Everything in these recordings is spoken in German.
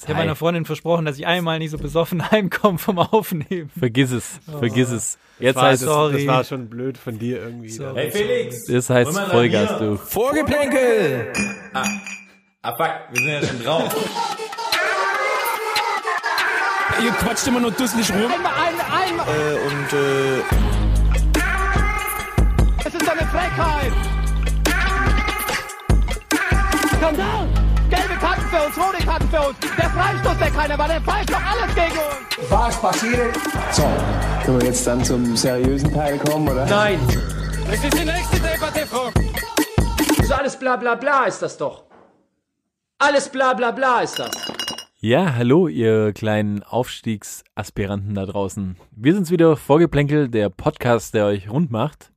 Ich habe meiner Freundin versprochen, dass ich einmal nicht so besoffen heimkomme vom Aufnehmen. Vergiss es, vergiss es. Jetzt Das war, heißt das, es, sorry. das war schon blöd von dir irgendwie. Sorry. Hey Felix! das heißt Vollgas, du. Vorgeplänkel! Ah, ah fuck, wir sind ja schon drauf. Ihr quatscht immer nur dusselig rum. und äh, Es ist eine Frechheit! Skandal! Für uns, rote Karten für uns. Der Freistoß, der keiner war, der pfeift doch alles gegen uns. Was passiert? So, können wir jetzt dann zum seriösen Teil kommen, oder? Nein! Das ist die nächste Debatte, Frau. So alles bla bla bla ist das doch. Alles bla bla bla ist das. Ja, hallo, ihr kleinen Aufstiegsaspiranten da draußen. Wir sind's wieder, Vorgeplänkel, der Podcast, der euch rund macht.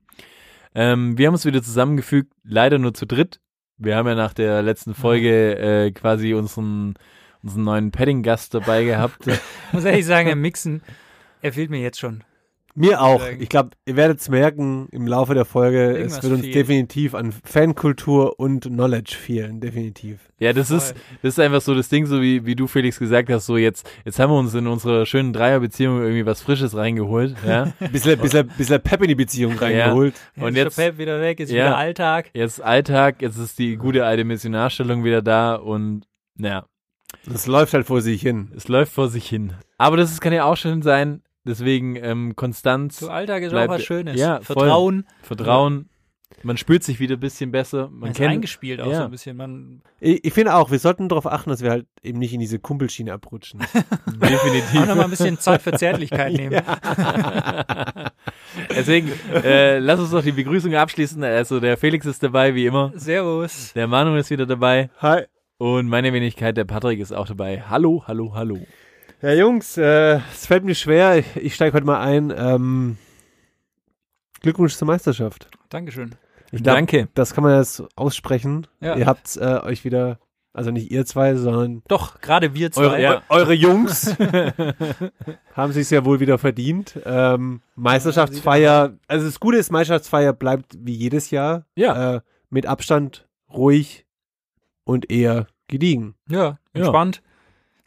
Ähm, wir haben uns wieder zusammengefügt, leider nur zu dritt. Wir haben ja nach der letzten Folge äh, quasi unseren, unseren neuen Padding-Gast dabei gehabt. Muss ehrlich sagen, Herr Mixen, er fehlt mir jetzt schon. Mir auch. Ich glaube, ihr werdet es merken im Laufe der Folge. Irgendwas es wird uns fehlt. definitiv an Fankultur und Knowledge fehlen. Definitiv. Ja, das ist, das ist einfach so das Ding, so wie, wie du Felix gesagt hast, so jetzt, jetzt haben wir uns in unserer schönen Dreierbeziehung irgendwie was Frisches reingeholt, ja. Bisschen, bisschen, bisschen Pep in die Beziehung reingeholt. Und ist jetzt, der Pep wieder weg, ist Ja. wieder Alltag. jetzt Alltag, jetzt ist die gute alte Missionarstellung wieder da und, naja, Das läuft halt vor sich hin. es läuft vor sich hin. Aber das ist, kann ja auch schön sein, deswegen, ähm, Konstanz, So Alltag ist Bleibt- auch was Schönes. ja, voll. Vertrauen. Vertrauen, man spürt sich wieder ein bisschen besser, man Man ist kennt, eingespielt auch ja. so ein bisschen. Man Ich, ich finde auch, wir sollten darauf achten, dass wir halt eben nicht in diese Kumpelschiene abrutschen. definitiv. auch noch mal ein bisschen Zeit für Zärtlichkeit nehmen. Deswegen, äh, lass uns doch die Begrüßung abschließen. Also der Felix ist dabei, wie immer. Servus. Der Manu ist wieder dabei. Hi. Und meine Wenigkeit, der Patrick, ist auch dabei. Hallo, hallo, hallo. Ja, Jungs, äh, es fällt mir schwer. Ich, ich steige heute mal ein. Ähm, Glückwunsch zur Meisterschaft. Dankeschön. Ich glaub, Danke. Das kann man jetzt aussprechen. Ja. Ihr habt äh, euch wieder, also nicht ihr zwei, sondern Doch, gerade wir zwei. Eure- ja. eure Jungs haben sich ja wohl wieder verdient. Ähm, Meisterschaftsfeier, also das Gute ist, Meisterschaftsfeier bleibt wie jedes Jahr Ja. äh, mit Abstand ruhig und eher gediegen. Ja, entspannt.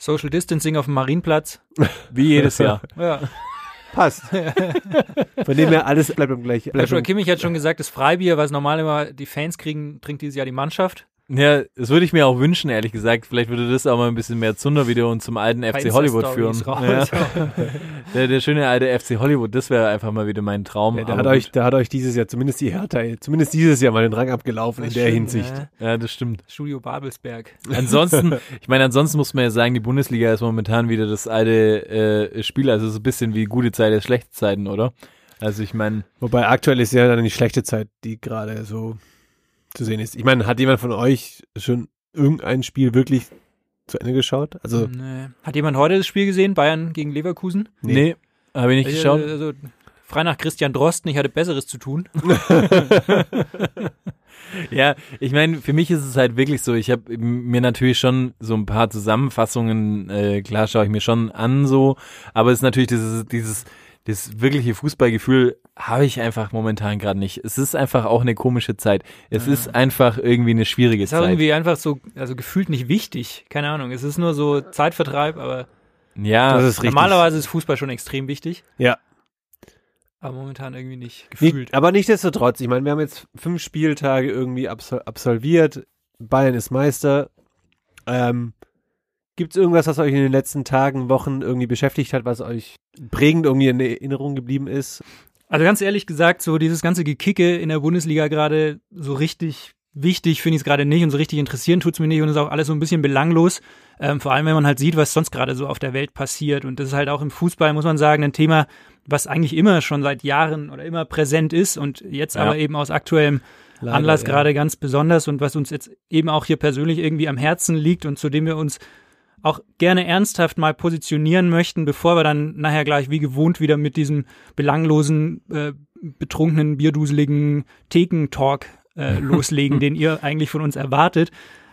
Social Distancing auf dem Marienplatz. Wie jedes Jahr. Ja. Passt. Von dem her alles bleibt beim gleichen. Joshua Kimmich hat schon gesagt, das Freibier, was normal immer die Fans kriegen, trinkt dieses Jahr die Mannschaft. Ja, das würde ich mir auch wünschen, ehrlich gesagt. Vielleicht würde das auch mal ein bisschen mehr Zunder wieder und zum alten FC Hollywood führen. Ja. Der, der schöne alte FC Hollywood, das wäre einfach mal wieder mein Traum. ja, der, hat euch, der hat euch dieses Jahr, zumindest die Hertha, zumindest dieses Jahr mal den Rang abgelaufen in der Hinsicht. Ja. Ja, das stimmt. Studio Babelsberg. Ansonsten, ich meine, ansonsten muss man ja sagen, die Bundesliga ist momentan wieder das alte äh, Spiel, also so ein bisschen wie gute Zeiten, schlechte Zeiten, oder? Also ich meine, Wobei aktuell ist ja dann die schlechte Zeit, die gerade so zu sehen ist. Ich meine, hat jemand von euch schon irgendein Spiel wirklich zu Ende geschaut? Also, Nee. Hat jemand heute das Spiel gesehen? Bayern gegen Leverkusen? nee, habe ich nicht geschaut. Also, frei nach Christian Drosten, ich hatte Besseres zu tun. Ja, ich meine, für mich ist es halt wirklich so, ich habe mir natürlich schon so ein paar Zusammenfassungen, äh, klar schaue ich mir schon an so, aber es ist natürlich dieses, dieses, das wirkliche Fußballgefühl habe ich einfach momentan gerade nicht. Es ist einfach auch eine komische Zeit. Es ist einfach irgendwie eine schwierige Ist auch Zeit. irgendwie einfach so, also gefühlt nicht wichtig. Keine Ahnung. Es ist nur so Zeitvertreib, aber Ja, das ist richtig. normalerweise ist Fußball schon extrem wichtig. Ja. Aber momentan irgendwie nicht Nicht, gefühlt. aber nichtsdestotrotz, ich meine, wir haben jetzt fünf Spieltage irgendwie absol absolviert. Bayern ist Meister. Ähm, Gibt es irgendwas, was euch in den letzten Tagen, Wochen irgendwie beschäftigt hat, was euch prägend irgendwie in Erinnerung geblieben ist? Also ganz ehrlich gesagt, so dieses ganze Gekicke in der Bundesliga gerade so richtig wichtig finde ich es gerade nicht und so richtig interessieren tut es mir nicht und ist auch alles so ein bisschen belanglos. Ähm, vor allem, wenn man halt sieht, was sonst gerade so auf der Welt passiert. Und das ist halt auch im Fußball, muss man sagen, ein Thema, was eigentlich immer schon seit Jahren oder immer präsent ist und jetzt Ja. aber eben aus aktuellem Leider, Anlass ja. gerade ganz besonders und was uns jetzt eben auch hier persönlich irgendwie am Herzen liegt und zu dem wir uns auch gerne ernsthaft mal positionieren möchten, bevor wir dann nachher gleich wie gewohnt wieder mit diesem belanglosen, äh, betrunkenen, bierduseligen Thekentalk äh, loslegen, den ihr eigentlich von uns erwartet.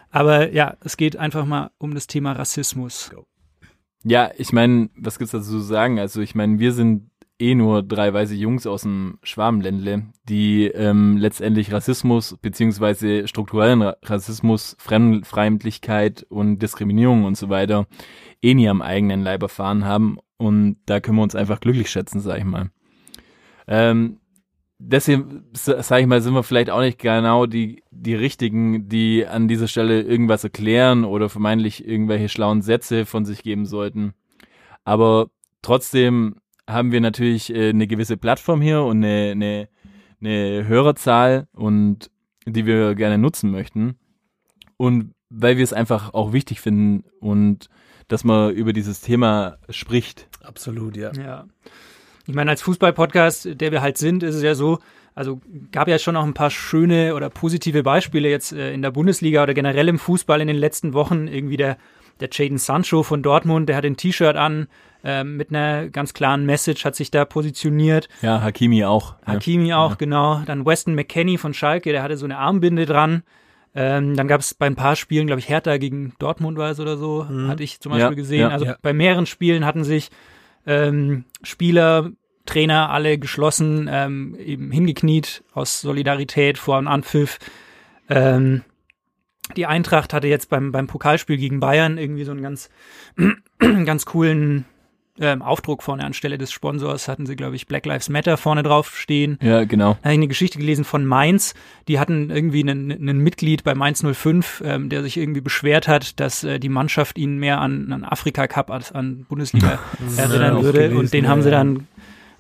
Aber ja, es geht einfach mal um das Thema Rassismus. Ja, ich meine, was gibt's dazu zu sagen? Also ich meine, wir sind eh nur drei weiße Jungs aus dem Schwabenländle, die ähm, letztendlich Rassismus beziehungsweise strukturellen Ra Rassismus, Fremdfeindlichkeit und Diskriminierung und so weiter eh nie am eigenen Leib erfahren haben. Und da können wir uns einfach glücklich schätzen, sag ich mal. Ähm, deswegen, sage ich mal, sind wir vielleicht auch nicht genau die, die Richtigen, die an dieser Stelle irgendwas erklären oder vermeintlich irgendwelche schlauen Sätze von sich geben sollten. Aber trotzdem haben wir natürlich äh, eine gewisse Plattform hier und eine, eine, eine Hörerzahl und die wir gerne nutzen möchten. Und weil wir es einfach auch wichtig finden und dass man über dieses Thema spricht. Absolut, ja. Ja. Ich meine, als Fußball-Podcast, der wir halt sind, ist es ja so, also gab ja schon noch ein paar schöne oder positive Beispiele jetzt äh, in der Bundesliga oder generell im Fußball in den letzten Wochen. Irgendwie der, der Jaden Sancho von Dortmund, der hat ein T-Shirt an äh, mit einer ganz klaren Message, hat sich da positioniert. Ja, Hakimi auch. Hakimi ja. auch, ja. genau. Dann Weston McKenney von Schalke, der hatte so eine Armbinde dran. Ähm, dann gab es bei ein paar Spielen, glaube ich, Hertha gegen Dortmund war es oder so, mhm. hatte ich zum Beispiel Ja, gesehen. ja, also ja. bei mehreren Spielen hatten sich ähm, Spieler, Trainer alle geschlossen, ähm, eben hingekniet aus Solidarität vor einem Anpfiff. Ähm, die Eintracht hatte jetzt beim, beim Pokalspiel gegen Bayern irgendwie so einen ganz, ganz coolen ähm, Aufdruck vorne anstelle des Sponsors, hatten sie, glaube ich, Black Lives Matter vorne drauf stehen. Ja, genau. Da habe ich eine Geschichte gelesen von Mainz. Die hatten irgendwie einen, einen Mitglied bei Mainz 05, ähm, der sich irgendwie beschwert hat, dass äh, die Mannschaft ihn mehr an, an Afrika Cup als an Bundesliga erinnern würde. gelesen, und den ja, haben sie dann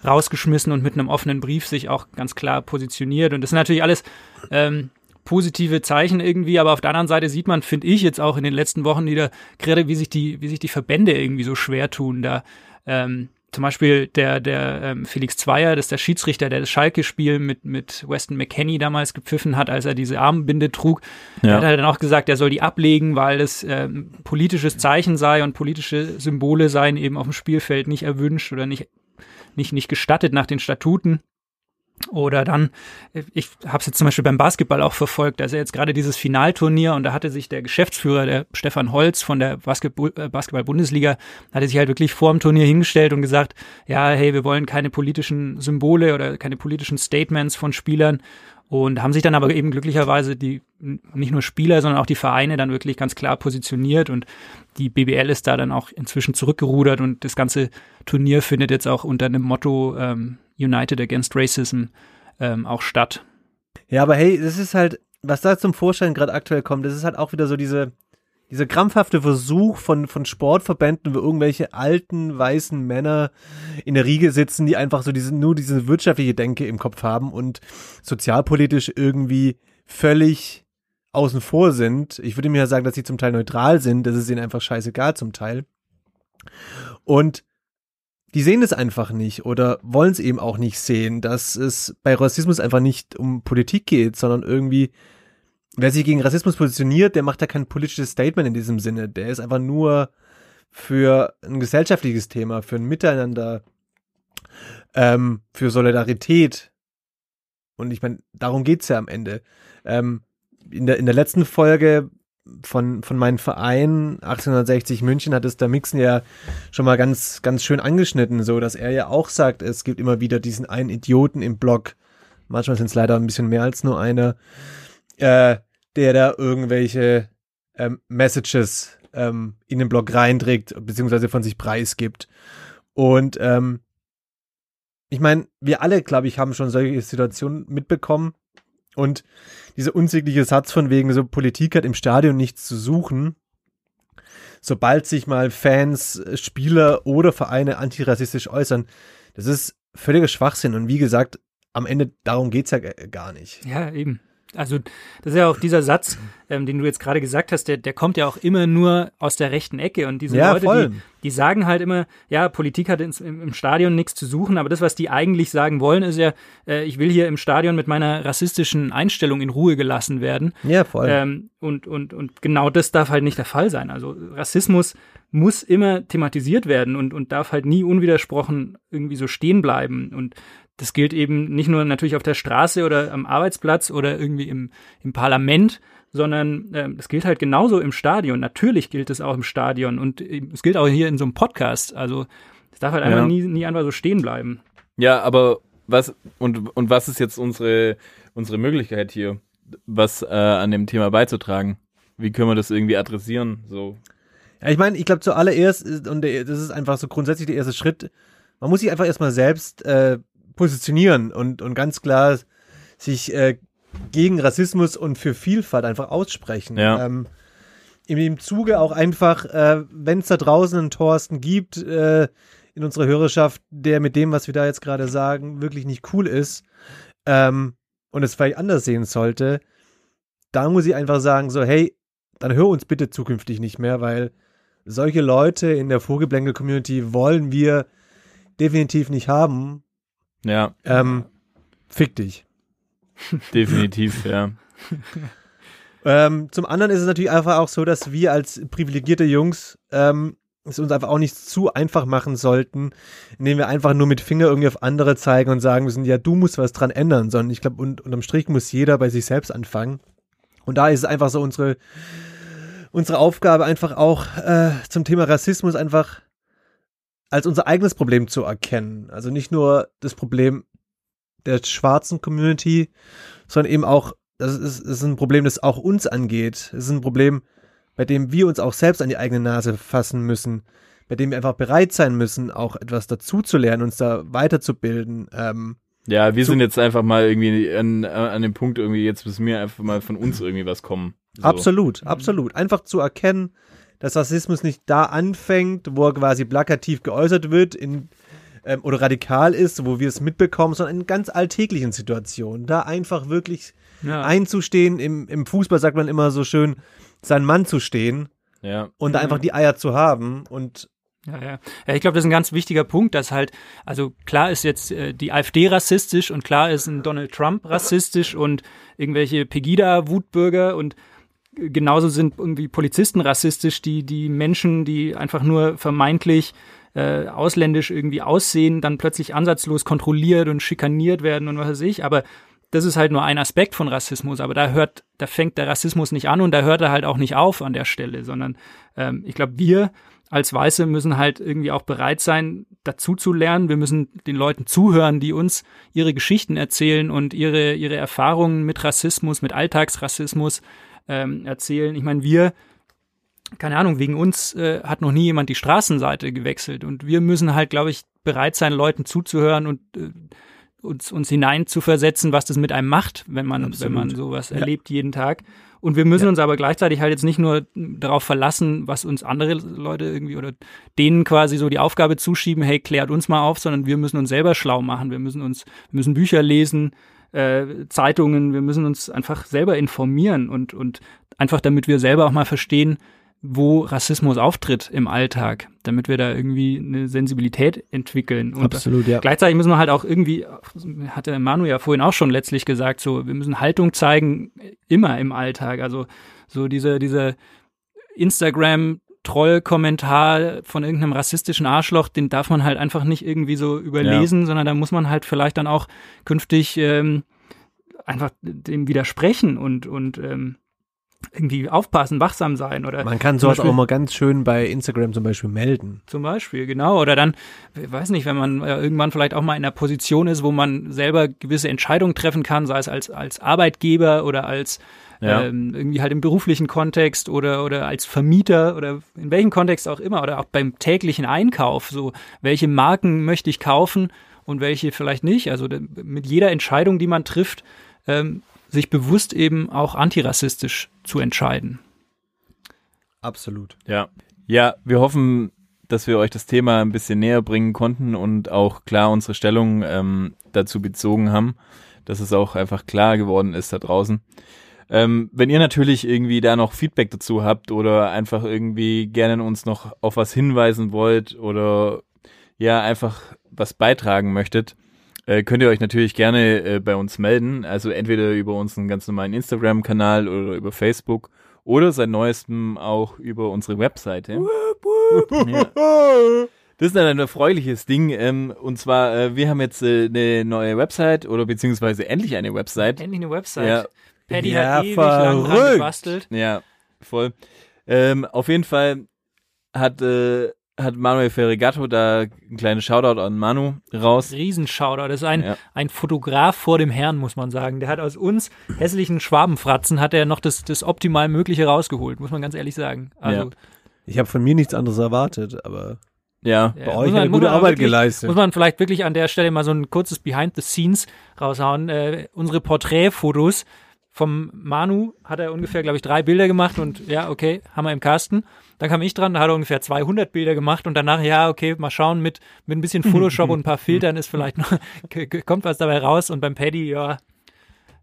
rausgeschmissen und mit einem offenen Brief sich auch ganz klar positioniert. Und das sind natürlich alles ähm, positive Zeichen irgendwie, aber auf der anderen Seite sieht man, finde ich, jetzt auch in den letzten Wochen wieder, gerade wie sich die, wie sich die Verbände irgendwie so schwer tun, da ähm, zum Beispiel der, der ähm, Felix Zweier, das ist der Schiedsrichter, der das Schalke-Spiel mit, mit Weston McKenney damals gepfiffen hat, als er diese Armbinde trug. Der hat Ja. halt dann auch gesagt, er soll die ablegen, weil das ähm, politisches Zeichen sei und politische Symbole seien eben auf dem Spielfeld nicht erwünscht oder nicht, nicht, nicht gestattet nach den Statuten. Oder dann, ich habe es jetzt zum Beispiel beim Basketball auch verfolgt, also jetzt gerade dieses Finalturnier und da hatte sich der Geschäftsführer, der Stefan Holz von der äh, Basketball-Bundesliga, hatte sich halt wirklich vor dem Turnier hingestellt und gesagt, ja, hey, wir wollen keine politischen Symbole oder keine politischen Statements von Spielern und haben sich dann aber eben glücklicherweise die nicht nur Spieler, sondern auch die Vereine dann wirklich ganz klar positioniert und die BBL ist da dann auch inzwischen zurückgerudert und das ganze Turnier findet jetzt auch unter dem Motto ähm, United Against Racism ähm, auch statt. Ja, aber hey, das ist halt, was da zum Vorschein gerade aktuell kommt, das ist halt auch wieder so diese, dieser krampfhafte Versuch von, von Sportverbänden, wo irgendwelche alten, weißen Männer in der Riege sitzen, die einfach so diese, nur diese wirtschaftliche Denke im Kopf haben und sozialpolitisch irgendwie völlig außen vor sind. Ich würde mir ja sagen, dass sie zum Teil neutral sind, das ist ihnen einfach scheißegal zum Teil. Und die sehen es einfach nicht oder wollen es eben auch nicht sehen, dass es bei Rassismus einfach nicht um Politik geht, sondern irgendwie, wer sich gegen Rassismus positioniert, der macht ja kein politisches Statement in diesem Sinne. Der ist einfach nur für ein gesellschaftliches Thema, für ein Miteinander, ähm, für Solidarität. Und ich meine, darum geht's ja am Ende. Ähm, in, der, in der letzten Folge von, von meinem Verein 1860 München hat es der Mixen ja schon mal ganz, ganz schön angeschnitten, so dass er ja auch sagt, es gibt immer wieder diesen einen Idioten im Blog. Manchmal sind es leider ein bisschen mehr als nur einer, äh, der da irgendwelche ähm, Messages ähm, in den Blog reinträgt, beziehungsweise von sich preisgibt. Und ähm, ich meine, wir alle, glaube ich, haben schon solche Situationen mitbekommen. Und dieser unsägliche Satz von wegen, so Politik hat im Stadion nichts zu suchen. Sobald sich mal Fans, Spieler oder Vereine antirassistisch äußern, das ist völliger Schwachsinn. Und wie gesagt, am Ende darum geht's ja g- gar nicht. Ja, eben. Also das ist ja auch dieser Satz, ähm, den du jetzt gerade gesagt hast, der, der kommt ja auch immer nur aus der rechten Ecke. Und diese Ja, Leute, voll. die, die sagen halt immer, ja, Politik hat ins, im, im Stadion nichts zu suchen, aber das, was die eigentlich sagen wollen, ist ja, äh, ich will hier im Stadion mit meiner rassistischen Einstellung in Ruhe gelassen werden. Ja, voll. Ähm, und, und, und genau das darf halt nicht der Fall sein. Also Rassismus muss immer thematisiert werden und, und darf halt nie unwidersprochen irgendwie so stehen bleiben. Und das gilt eben nicht nur natürlich auf der Straße oder am Arbeitsplatz oder irgendwie im, im Parlament, sondern ähm, das gilt halt genauso im Stadion. Natürlich gilt es auch im Stadion und ähm, es gilt auch hier in so einem Podcast. Also es darf halt einfach Ja. nie, nie einfach so stehen bleiben. Ja, aber was und und was ist jetzt unsere unsere Möglichkeit hier, was äh, an dem Thema beizutragen? Wie können wir das irgendwie adressieren? So. Ja, ich meine, ich glaube zuallererst, und das ist einfach so grundsätzlich der erste Schritt, man muss sich einfach erstmal selbst äh, positionieren und, und ganz klar sich äh, gegen Rassismus und für Vielfalt einfach aussprechen. Ja. Ähm, dem Zuge auch einfach, äh, wenn es da draußen einen Thorsten gibt äh, in unserer Hörerschaft, der mit dem, was wir da jetzt gerade sagen, wirklich nicht cool ist ähm, und es vielleicht anders sehen sollte, da muss ich einfach sagen, so, hey, dann hör uns bitte zukünftig nicht mehr, weil solche Leute in der Vogelblänkel-Community wollen wir definitiv nicht haben. Ja, Ähm, fick dich. definitiv, ja. Ähm, zum anderen ist es natürlich einfach auch so, dass wir als privilegierte Jungs ähm, es uns einfach auch nicht zu einfach machen sollten, indem wir einfach nur mit Finger irgendwie auf andere zeigen und sagen müssen, ja, du musst was dran ändern, sondern ich glaube, und, unterm Strich muss jeder bei sich selbst anfangen. Und da ist es einfach so unsere, unsere Aufgabe einfach auch äh, zum Thema Rassismus einfach als unser eigenes Problem zu erkennen. Also nicht nur das Problem der schwarzen Community, sondern eben auch, das ist, ist ein Problem, das auch uns angeht. Es ist ein Problem, bei dem wir uns auch selbst an die eigene Nase fassen müssen, bei dem wir einfach bereit sein müssen, auch etwas dazuzulernen, uns da weiterzubilden. Ähm, Ja, wir sind jetzt einfach mal irgendwie an, an dem Punkt irgendwie, jetzt müssen wir einfach mal von uns irgendwie was kommen. So. Absolut, absolut. Einfach zu erkennen, dass Rassismus nicht da anfängt, wo er quasi plakativ geäußert wird in, ähm, oder radikal ist, wo wir es mitbekommen, sondern in ganz alltäglichen Situationen. Da einfach wirklich Ja. einzustehen. Im, Im Fußball sagt man immer so schön, sein Mann zu stehen Ja, und da einfach die Eier zu haben und Ja, ja. ja ich glaube, das ist ein ganz wichtiger Punkt, dass halt, also klar ist jetzt äh, die AfD rassistisch und klar ist ein Donald Trump rassistisch und irgendwelche Pegida-Wutbürger und äh, genauso sind irgendwie Polizisten rassistisch, die die Menschen, die einfach nur vermeintlich äh, ausländisch irgendwie aussehen, dann plötzlich ansatzlos kontrolliert und schikaniert werden und was weiß ich. Aber das ist halt nur ein Aspekt von Rassismus, aber da hört, da fängt der Rassismus nicht an und da hört er halt auch nicht auf an der Stelle, sondern ähm, ich glaube, wir als Weiße müssen halt irgendwie auch bereit sein, dazu zu lernen. Wir müssen den Leuten zuhören, die uns ihre Geschichten erzählen und ihre, ihre Erfahrungen mit Rassismus, mit Alltagsrassismus ähm, erzählen. Ich meine, wir, keine Ahnung, wegen uns äh, hat noch nie jemand die Straßenseite gewechselt und wir müssen halt, glaube ich, bereit sein, Leuten zuzuhören und äh, uns, uns hinein zu versetzen, was das mit einem macht, wenn man, wenn man sowas erlebt jeden Tag. Und wir müssen uns aber gleichzeitig halt jetzt nicht nur darauf verlassen, was uns andere Leute irgendwie oder denen quasi so die Aufgabe zuschieben, hey, klärt uns mal auf, sondern wir müssen uns selber schlau machen. Wir müssen uns, wir müssen Bücher lesen, äh, Zeitungen, wir müssen uns einfach selber informieren und, und einfach damit wir selber auch mal verstehen, wo Rassismus auftritt im Alltag, damit wir da irgendwie eine Sensibilität entwickeln. Und Absolut, ja. Gleichzeitig müssen wir halt auch irgendwie, hat der Manu ja vorhin auch schon letztlich gesagt, so, wir müssen Haltung zeigen, immer im Alltag. Also so diese, diese Instagram-Troll-Kommentar von irgendeinem rassistischen Arschloch, den darf man halt einfach nicht irgendwie so überlesen, sondern da muss man halt vielleicht dann auch künftig ähm, einfach dem widersprechen und, und ähm, irgendwie aufpassen, wachsam sein oder man kann sowas Beispiel- auch mal ganz schön bei Instagram zum Beispiel melden. zum Beispiel, genau. Oder dann, ich weiß nicht, wenn man äh, irgendwann vielleicht auch mal in einer Position ist, wo man selber gewisse Entscheidungen treffen kann, sei es als, als Arbeitgeber oder als Ja. ähm, irgendwie halt im beruflichen Kontext oder, oder als Vermieter oder in welchem Kontext auch immer oder auch beim täglichen Einkauf. So, welche Marken möchte ich kaufen und welche vielleicht nicht. Also mit jeder Entscheidung, die man trifft, ähm, sich bewusst eben auch antirassistisch zu entscheiden. Absolut. Ja. Ja, wir hoffen, dass wir euch das Thema ein bisschen näher bringen konnten und auch klar unsere Stellung ähm, dazu bezogen haben, dass es auch einfach klar geworden ist da draußen. Ähm, wenn ihr natürlich irgendwie da noch Feedback dazu habt oder einfach irgendwie gerne uns noch auf was hinweisen wollt oder ja einfach was beitragen möchtet, äh, könnt ihr euch natürlich gerne äh, bei uns melden. Also entweder über unseren ganz normalen Instagram-Kanal oder über Facebook oder seit neuestem auch über unsere Webseite. Ja. Das ist dann ein erfreuliches Ding. Ähm, und zwar, äh, wir haben jetzt äh, eine neue Website oder beziehungsweise endlich eine Website. Endlich eine Website. Ja. Paddy Ja, hat ewig lang dran gebastelt. Ja, voll. Ähm, auf jeden Fall hat, äh, hat Manuel Ferregato da ein kleines Shoutout an Manu raus. Riesenschauder. Das ist ein, Ja. ein Fotograf vor dem Herrn, muss man sagen. Der hat aus uns hässlichen Schwabenfratzen hat er noch das, das optimal Mögliche rausgeholt, muss man ganz ehrlich sagen. Also, Ja. Ich habe von mir nichts anderes erwartet, aber Ja. ja, bei muss euch man- hat er gute Arbeit wirklich, geleistet. Muss man vielleicht wirklich an der Stelle mal so ein kurzes Behind the Scenes raushauen. Äh, unsere Porträtfotos vom Manu hat er ungefähr, glaube ich, drei Bilder gemacht und ja, okay, haben wir im Kasten. Dann kam ich dran, da hat er ungefähr 200 Bilder gemacht und danach, ja, okay, mal schauen, mit, mit ein bisschen Photoshop und ein paar Filtern ist vielleicht noch, kommt was dabei raus und beim Paddy, ja,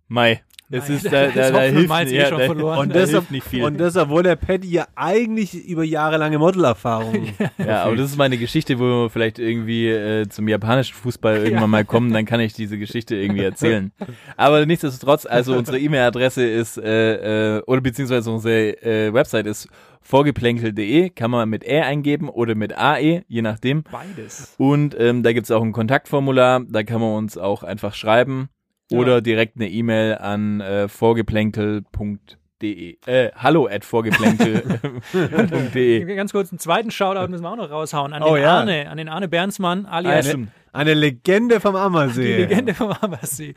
Mai. Es Mai, ist da da, da, hilft Miles eh ja, schon da, verloren. Und Da das hilft hilft nicht viel. Und das, obwohl der Paddy ja eigentlich über jahrelange Modelerfahrung. ja, aber das ist meine Geschichte, wo wir vielleicht irgendwie äh, zum japanischen Fußball irgendwann mal kommen, dann kann ich diese Geschichte irgendwie erzählen. Aber nichtsdestotrotz, also unsere E-Mail-Adresse ist, äh, äh, oder beziehungsweise unsere äh, Website ist vorgeplänkel.de, kann man mit Ä eingeben oder mit AE, je nachdem. beides. Und ähm, da gibt's auch ein Kontaktformular, da kann man uns auch einfach schreiben oder direkt eine E-Mail an äh, vorgeplänkel.de. Äh, hallo at vorgeplänkel.de. Ganz kurz, einen zweiten Shoutout müssen wir auch noch raushauen an Oh den ja. Arne, an den Arne Bernsmann, alias stimmt. Eine Legende vom die Ammersee. Legende vom Ammersee.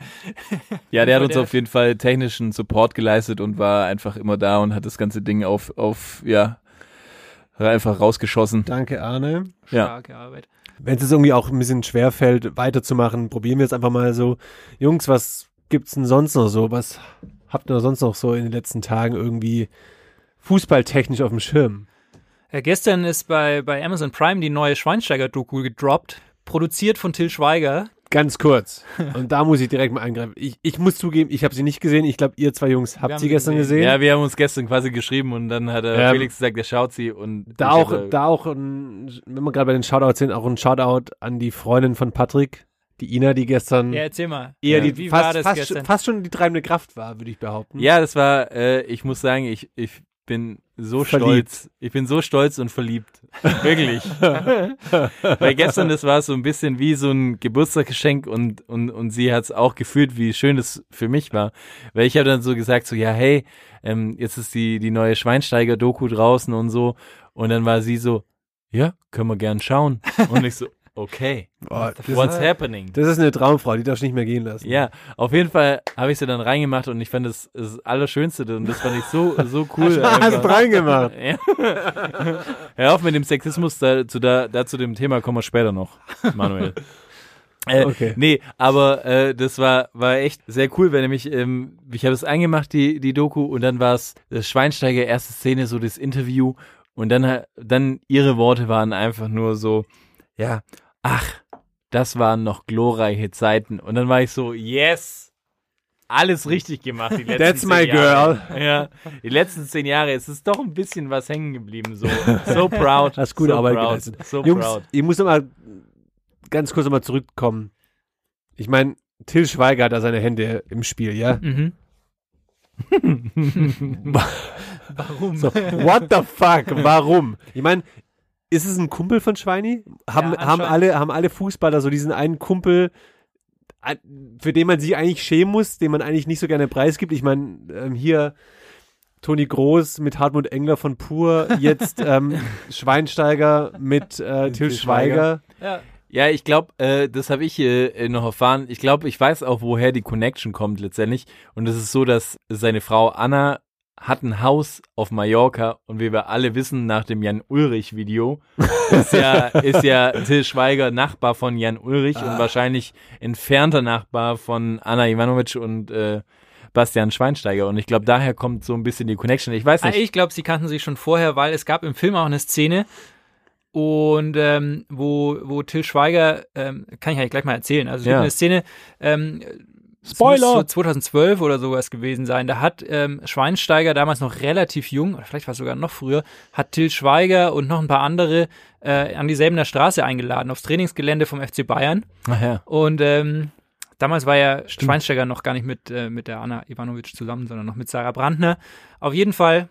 Ja, der hat uns auf jeden Fall technischen Support geleistet und war einfach immer da und hat das ganze Ding auf, auf ja, einfach rausgeschossen. Danke, Arne. Ja. Starke Arbeit. Wenn es jetzt irgendwie auch ein bisschen schwerfällt, weiterzumachen, probieren wir jetzt einfach mal so. Jungs, was gibt's denn sonst noch so? Was habt ihr sonst noch so in den letzten Tagen irgendwie fußballtechnisch auf dem Schirm? Ja, gestern ist bei, bei Amazon Prime die neue Schweinsteiger-Doku gedroppt, produziert von Till Schweiger. Ganz kurz. Und da muss ich direkt mal eingreifen. Ich, ich muss zugeben, ich habe sie nicht gesehen. Ich glaube, ihr zwei Jungs habt sie gestern gesehen. gesehen. Ja, wir haben uns gestern quasi geschrieben und dann hat er Ähm, Felix gesagt, er schaut sie und Da auch, hatte- da auch, ein, wenn wir gerade bei den Shoutouts sind, auch ein Shoutout an die Freundin von Patrick, die Ina, die gestern Ja, erzähl mal. eher ja, die wie fast, war das fast, gestern? schon, fast schon die treibende Kraft war, würde ich behaupten. Ja, das war, äh, ich muss sagen, ich, ich bin so Verliebt. stolz. Ich bin so stolz und verliebt. Wirklich. Weil gestern, das war so ein bisschen wie so ein Geburtstagsgeschenk und, und, und sie hat es auch gefühlt, wie schön es für mich war. Weil ich habe dann so gesagt, so, ja, hey, ähm, jetzt ist die, die neue Schweinsteiger-Doku draußen und so. Und dann war sie so, ja, können wir gern schauen. Und ich so, okay, Boah, what's ist, happening? das ist eine Traumfrau, die darfst du nicht mehr gehen lassen. Ja, auf jeden Fall habe ich sie dann reingemacht und ich fand das das Allerschönste und das fand ich so, so cool. Hast du reingemacht. Ja. Hör auf mit dem Sexismus, da, zu, da, da zu dem Thema kommen wir später noch, Manuel. Äh, Okay. Nee, aber äh, das war, war echt sehr cool, weil nämlich, ähm, ich habe es eingemacht, die, die Doku, und dann war es das Schweinsteiger erste Szene, so das Interview, und dann, ha- dann ihre Worte waren einfach nur so, ja, ach, das waren noch glorreiche Zeiten. Und dann war ich so, yes, alles richtig gemacht. Die letzten That's zehn my Jahre. Ja, die letzten zehn Jahre, es ist doch ein bisschen was hängen geblieben. So, so proud. Hast gute so Arbeit proud, geleistet. So Jungs, proud. ich muss noch mal ganz kurz noch mal zurückkommen. Ich meine, Till Schweiger hat da seine Hände im Spiel, ja? Mhm. Warum? So, what the fuck? Warum? Ich meine, ist es ein Kumpel von Schweini? Haben, Ja, haben, alle, haben alle Fußballer so diesen einen Kumpel, für den man sich eigentlich schämen muss, den man eigentlich nicht so gerne preisgibt? Ich meine, ähm, hier Toni Groß mit Hartmut Engler von Pur, jetzt ähm, Schweinsteiger mit äh, Till Schweiger. Ja. Ja, ich glaube, äh, das habe ich äh, noch erfahren. Ich glaube, ich weiß auch, woher die Connection kommt letztendlich. Und es ist so, dass seine Frau Anna hat ein Haus auf Mallorca und wie wir alle wissen, nach dem Jan Ulrich Video ist ja, ist ja Till Schweiger Nachbar von Jan Ulrich und wahrscheinlich entfernter Nachbar von Anna Ivanovic und äh, Bastian Schweinsteiger. Und ich glaube, daher kommt so ein bisschen die Connection. Ich weiß Ah, nicht. Ich glaube, sie kannten sich schon vorher, weil es gab im Film auch eine Szene, und ähm, wo, wo Till Schweiger, ähm, kann ich eigentlich gleich mal erzählen, also es Ja. gibt eine Szene, ähm, Spoiler! So 2012 oder sowas gewesen sein. Da hat ähm, Schweinsteiger damals noch relativ jung, oder vielleicht war es sogar noch früher, hat Till Schweiger und noch ein paar andere äh, an dieselben der Straße eingeladen, aufs Trainingsgelände vom FC Bayern. Ach ja. Und ähm, damals war ja Schweinsteiger noch gar nicht mit, äh, mit der Anna Ivanovic zusammen, sondern noch mit Sarah Brandner. Auf jeden Fall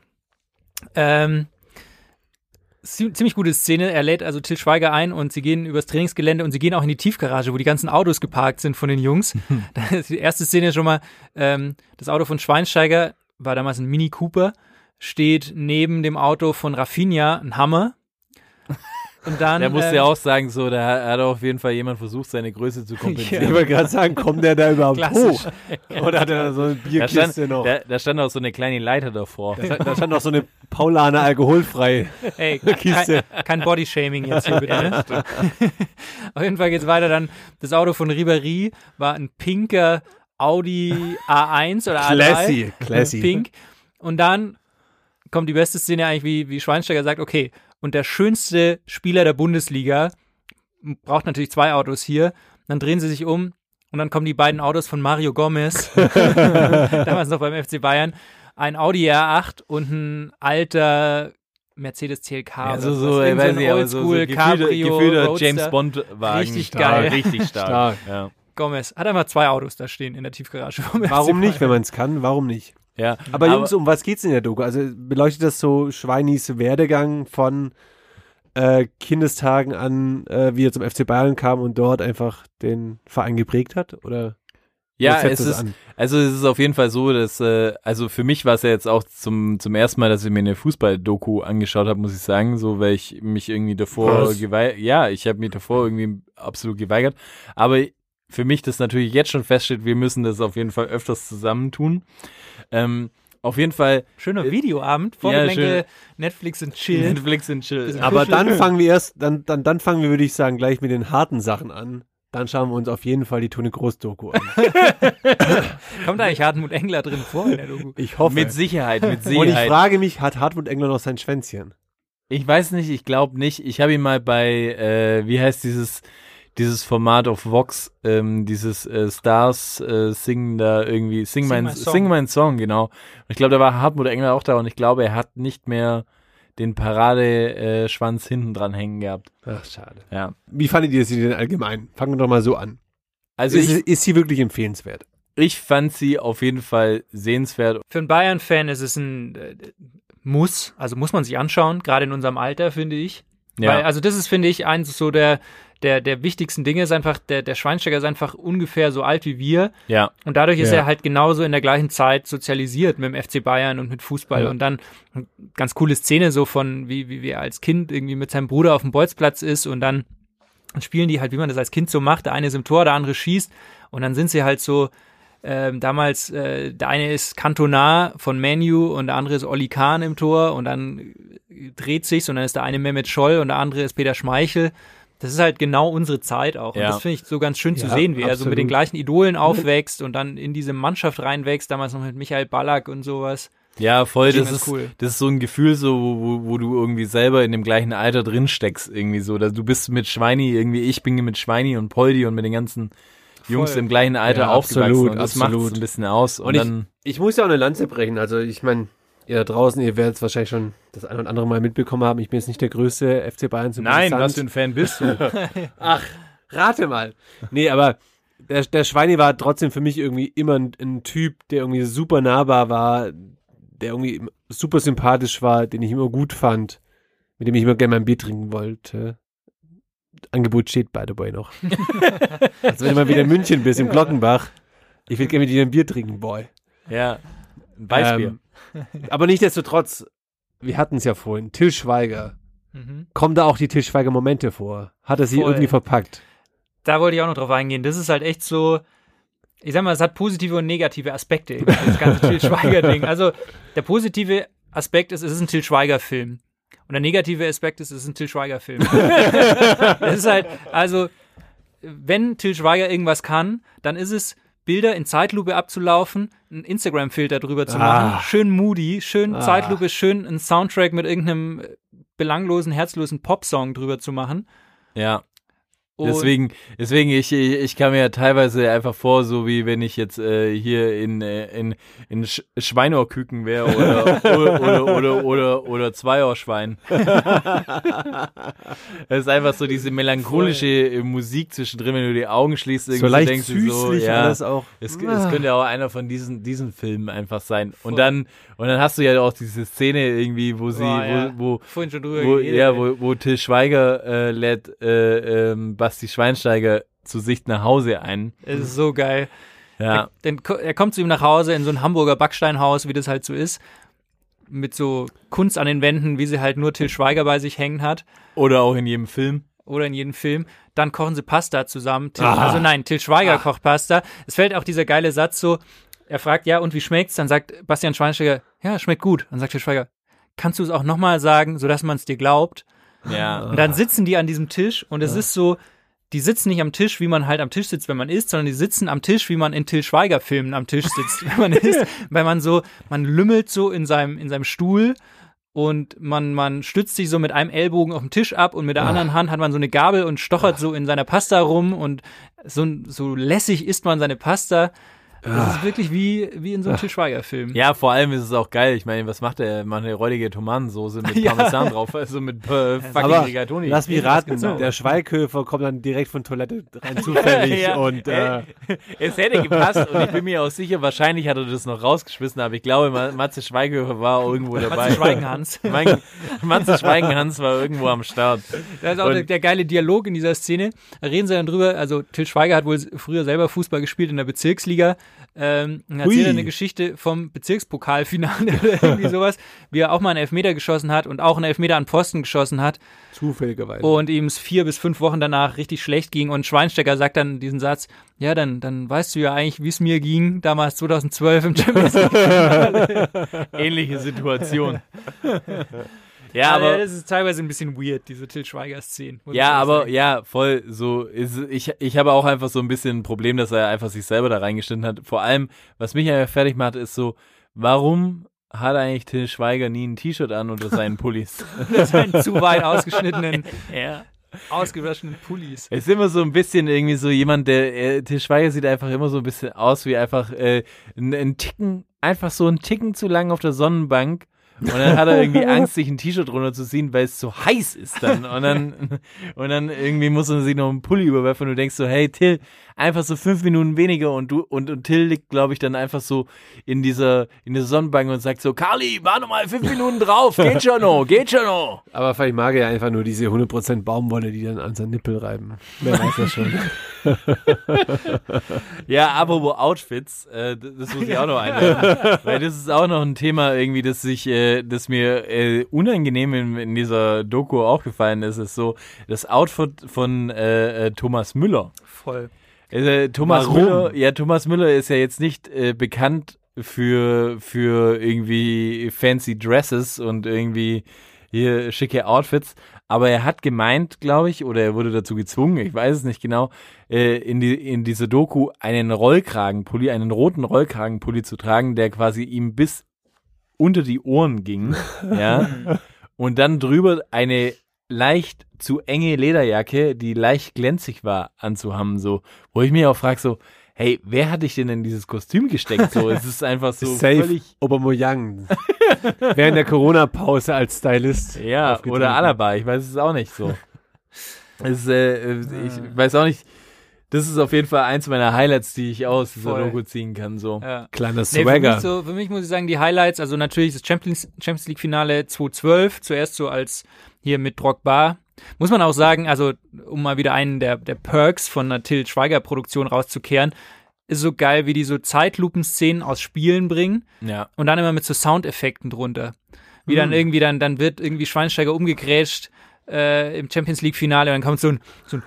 ähm, ziemlich gute Szene. Er lädt also Till Schweiger ein und sie gehen übers Trainingsgelände und sie gehen auch in die Tiefgarage, wo die ganzen Autos geparkt sind von den Jungs. Die erste Szene schon mal, ähm, das Auto von Schweinsteiger war damals ein Mini Cooper, steht neben dem Auto von Rafinha ein Hammer. Und dann, Der musste ähm, ja auch sagen, so, da hat auf jeden Fall jemand versucht, seine Größe zu Ich kompensieren. wollte gerade sagen, kommt der da überhaupt hoch? Oder hat er da so eine Da Bierkiste stand, noch? da, da stand auch so eine kleine Leiter davor. Da, da stand noch so eine Paulaner alkoholfrei. Ey, Kiste. kein, kein Bodyshaming jetzt hier bitte. Ne? Auf jeden Fall geht's weiter dann. Das Auto von Ribéry war ein pinker Audi A1 oder A3. Classy, classy. Pink. Und dann kommt die beste Szene eigentlich, wie, wie Schweinsteiger sagt, okay, und der schönste Spieler der Bundesliga braucht natürlich zwei Autos hier. Dann drehen sie sich um und dann kommen die beiden Autos von Mario Gomez, damals noch beim FC Bayern, ein Audi R8 und ein alter Mercedes CLK. Also so, irgend weiß nicht, aber so, so Oldschool Cabrio Roadster. James Bond Wagen. Richtig stark, geil. Richtig stark. Stark. Ja. Gomez hat einfach zwei Autos da stehen in der Tiefgarage. vom Warum nicht, wenn man es kann? Warum nicht? Ja. Aber, Jungs, um was geht's in der Doku? Also beleuchtet das so Schweinis Werdegang von äh, Kindestagen an, äh, wie er zum FC Bayern kam und dort einfach den Verein geprägt hat? Oder Ja, es das ist, an? also es ist auf jeden Fall so, dass, äh, also für mich war es ja jetzt auch zum, zum ersten Mal, dass ich mir eine Fußball-Doku angeschaut habe, muss ich sagen, so, weil ich mich irgendwie davor geweigert, ja, ich habe mich davor irgendwie absolut geweigert, aber für mich das natürlich jetzt schon feststeht, wir müssen das auf jeden Fall öfters zusammentun. Ähm, auf jeden Fall Schöner Videoabend, Ja, Vorgelenke, Netflix und Chill. Netflix und Chill. Aber dann fangen wir erst, dann, dann, dann fangen wir, würde ich sagen, gleich mit den harten Sachen an. Dann schauen wir uns auf jeden Fall die Tone Groß Doku an. Kommt eigentlich Hartmut Engler drin vor in der Doku? Ich hoffe. Mit Sicherheit, mit und ich Sicherheit. frage mich, hat Hartmut Engler noch sein Schwänzchen? Ich weiß nicht, ich glaube nicht. Ich habe ihn mal bei, äh, wie heißt dieses, dieses Format auf Vox, ähm, dieses äh, Stars äh, singen da irgendwie, Sing, Sing mein. Sing mein Song, genau. Und ich glaube, da war Hartmut Engler auch da und ich glaube, er hat nicht mehr den Paradeschwanz Schwanz hinten dran hängen gehabt. Ach, schade. Ja. Wie fandet ihr sie denn allgemein? Fangen wir doch mal so an. Also ist, ich, ist sie wirklich empfehlenswert? ich fand sie auf jeden Fall sehenswert. Für einen Bayern-Fan ist es ein äh, Muss, also muss man sich anschauen, gerade in unserem Alter, finde ich. Ja. Weil, also das ist, finde ich, eins so der, der, der wichtigsten Dinge ist einfach, der, der Schweinsteiger ist einfach ungefähr so alt wie wir ja. und dadurch ist Ja. er halt genauso in der gleichen Zeit sozialisiert mit dem FC Bayern und mit Fußball Ja. und dann eine ganz coole Szene so von, wie, wie, wie er als Kind irgendwie mit seinem Bruder auf dem Bolzplatz ist und dann spielen die halt, wie man das als Kind so macht, der eine ist im Tor, der andere schießt und dann sind sie halt so, ähm, damals, äh, der eine ist Cantona von Manu und der andere ist Oli Kahn im Tor und dann dreht sich's und dann ist der eine Mehmet Scholl und der andere ist Peter Schmeichel. Das ist halt genau unsere Zeit auch. Und Ja. das finde ich so ganz schön zu Ja, sehen, wie er so mit den absolut. gleichen Idolen aufwächst und dann in diese Mannschaft reinwächst, damals noch mit Michael Ballack und sowas. Ja, voll. Das ganz ist, cool. das ist so ein Gefühl, so, wo, wo, wo du irgendwie selber in dem gleichen Alter drin steckst, irgendwie so. Dass du bist mit Schweini, irgendwie, ich bin mit Schweini und Poldi und mit den ganzen Jungs Voll. im gleichen Alter Ja, aufgewachsen. absolut, und das macht absolut. ein bisschen aus. Und, Und ich- dann, Ich muss ja auch eine Lanze brechen. Also ich meine, ihr da draußen, ihr werdet es wahrscheinlich schon das ein oder andere Mal mitbekommen haben. Ich bin jetzt nicht der größte FC Bayern nein, was für ein Fan bist du? Ach, rate mal. Nee, aber der, der Schweini war trotzdem für mich irgendwie immer ein, ein Typ, der irgendwie super nahbar war, der irgendwie super sympathisch war, den ich immer gut fand, mit dem ich immer gerne mein Bier trinken wollte. Angebot steht by the way noch. also wenn du mal wieder in München bist, im Glockenbach, ich will gerne mit dir ein Bier trinken, Boy. ja, ein Weißbier. Ähm, aber nichtsdestotrotz, wir hatten es ja vorhin, Till Schweiger. Mhm. Kommen da auch die Till Schweiger Momente vor? Hat er sie Voll. irgendwie verpackt? Da wollte ich auch noch drauf eingehen. Das ist halt echt so, ich sag mal, es hat positive und negative Aspekte, das ganze Til Schweiger-Ding. Also, der positive Aspekt ist, es ist ein Til Schweiger-Film. Und der negative Aspekt ist, es ist ein Til Schweiger-Film. Es ist halt, also, wenn Til Schweiger irgendwas kann, dann ist es, Bilder in Zeitlupe abzulaufen, einen Instagram-Filter drüber zu machen, Ah. schön moody, schön Ah. Zeitlupe, schön einen Soundtrack mit irgendeinem belanglosen, herzlosen Popsong drüber zu machen. Ja. Und Deswegen, deswegen ich, ich, kam mir ja teilweise einfach vor, so wie wenn ich jetzt äh, hier in, äh, in, in Sch Schweinohrküken wäre oder, oder, oder, oder, oder, oder Zweiohrschwein. das ist einfach so diese melancholische äh, Musik zwischendrin, wenn du die Augen schließt, irgendwie So leicht denkst du süßlich so, ja, alles auch. es, es könnte auch einer von diesen, diesen Filmen einfach sein. Voll. Und dann, und dann hast du ja auch diese Szene irgendwie, wo sie, Boah, ja. wo, wo, wo, ja, wo, wo Till Schweiger äh, lädt äh, ähm, Basti Schweinsteiger zu sich nach Hause ein. Es ist so geil. Ja, Denn ko- er kommt zu ihm nach Hause in so ein Hamburger Backsteinhaus, wie das halt so ist. mit so Kunst an den Wänden, wie sie halt nur Till Schweiger bei sich hängen hat Oder auch in jedem Film. oder in jedem Film. Dann kochen sie Pasta zusammen. Till, also nein, Till Schweiger kocht Pasta. Es fällt auch dieser geile Satz so, er fragt, ja, und wie schmeckt's? Dann sagt Bastian Schweinsteiger, ja, schmeckt gut. Dann sagt Till Schweiger, kannst du es auch nochmal sagen, sodass man es dir glaubt? Ja. Und dann sitzen die an diesem Tisch und es ist so, die sitzen nicht am Tisch, wie man halt am Tisch sitzt, wenn man isst, sondern die sitzen am Tisch, wie man in Till Schweiger Filmen am Tisch sitzt, wenn man isst, weil man so, man lümmelt so in seinem, in seinem Stuhl und man, man stützt sich so mit einem Ellbogen auf den Tisch ab und mit der anderen Hand hat man so eine Gabel und stochert so in seiner Pasta rum und so, so lässig isst man seine Pasta. Das ist wirklich wie, wie in so einem Till Schweiger Film. Ja, vor allem ist es auch geil. Ich meine, was macht er? Macht eine räudige Tomatensoße mit Ja. Parmesan drauf, also mit äh, fucking Aber Rigatoni. lass mich raten, Genau. der Schweighöfer kommt dann direkt von Toilette rein zufällig Ja, und äh, es hätte gepasst und ich bin mir auch sicher, wahrscheinlich hat er das noch rausgeschmissen, aber ich glaube, Ma- Matze Schweighöfer war irgendwo dabei. Matze Schweigenhans. Mein, Matze Schweigenhans war irgendwo am Start. Da ist auch der, der geile Dialog in dieser Szene. Da reden sie dann drüber, also Till Schweiger hat wohl früher selber Fußball gespielt in der Bezirksliga. Ähm, und erzählt er eine Geschichte vom Bezirkspokalfinale oder irgendwie sowas, wie er auch mal einen Elfmeter geschossen hat und auch einen Elfmeter an Posten geschossen hat zufälligerweise. und ihm es vier bis fünf Wochen danach richtig schlecht ging und Schweinsteiger sagt dann diesen Satz, ja, dann, dann weißt du ja eigentlich, wie es mir ging, damals 2012 im Champions League. Ähnliche Situation. ja, aber aber das ist teilweise ein bisschen weird, diese Till Schweiger-Szenen. Ja, aber sagen. ja, voll so. Ist, ich, ich habe auch einfach so ein bisschen ein Problem, dass er einfach sich selber da reingeschnitten hat. Vor allem, was mich einfach fertig macht, ist so, warum hat eigentlich Till Schweiger nie ein T-Shirt an unter seinen Pullis? seinen zu weit ausgeschnittenen, ja. ausgewaschenen Pullis. Es ist immer so ein bisschen irgendwie so jemand, der, äh, Till Schweiger sieht einfach immer so ein bisschen aus wie einfach äh, ein, ein Ticken, einfach so ein Ticken zu lang auf der Sonnenbank. Und dann hat er irgendwie Angst, sich ein T-Shirt runterzuziehen, weil es so heiß ist dann. Und dann, und dann irgendwie muss er sich noch einen Pulli überwerfen und du denkst so, hey Till, einfach so fünf Minuten weniger und du, und, und Till liegt, glaube ich, dann einfach so in dieser, in der Sonnenbank und sagt so, Carly, warte mal fünf Minuten drauf, geht schon noch, geht schon noch. Aber vielleicht mag er einfach nur diese 100% Baumwolle, die dann an seinen Nippel reiben. Wer weiß das schon. Ja, apropos Outfits, äh, das muss ich auch noch einwerfen. weil das ist auch noch ein Thema irgendwie, das sich, äh, das mir äh, unangenehm in, in dieser Doku aufgefallen ist, ist so das Outfit von äh, äh, Thomas Müller. Voll. Äh, Thomas Warum? Müller, ja, Thomas Müller ist ja jetzt nicht äh, bekannt für, für irgendwie fancy Dresses und irgendwie hier schicke Outfits, aber er hat gemeint, glaube ich, oder er wurde dazu gezwungen, ich weiß es nicht genau, äh, in, die, in diese Doku einen Rollkragenpulli, einen roten Rollkragenpulli zu tragen, der quasi ihm bis unter die Ohren ging, ja, und dann drüber eine leicht zu enge Lederjacke, die leicht glänzig war, anzuhaben, so, wo ich mich auch frage, so, hey, wer hat dich denn in dieses Kostüm gesteckt? So, es ist einfach so Safe völlig, Aubameyang. Während der Corona-Pause als Stylist. ja, oder Alaba, ich weiß es auch nicht so. Es, äh, ich weiß auch nicht, das ist auf jeden Fall eins meiner Highlights, die ich aus dieser Voll. Doku ziehen kann, so. Ja. Kleiner Nee, für, Swagger. mich so, für mich muss ich sagen, die Highlights, also natürlich das Champions, Champions League Finale 2012, zuerst so als hier mit Drogba. Muss man auch sagen, also um mal wieder einen der, der Perks von einer Till Schweiger Produktion rauszukehren, ist so geil, wie die so Zeitlupenszenen aus Spielen bringen Ja. und dann immer mit so Soundeffekten drunter. Wie Hm. dann irgendwie, dann, dann wird irgendwie Schweinsteiger umgegrätscht äh, im Champions League Finale und dann kommt so ein, so ein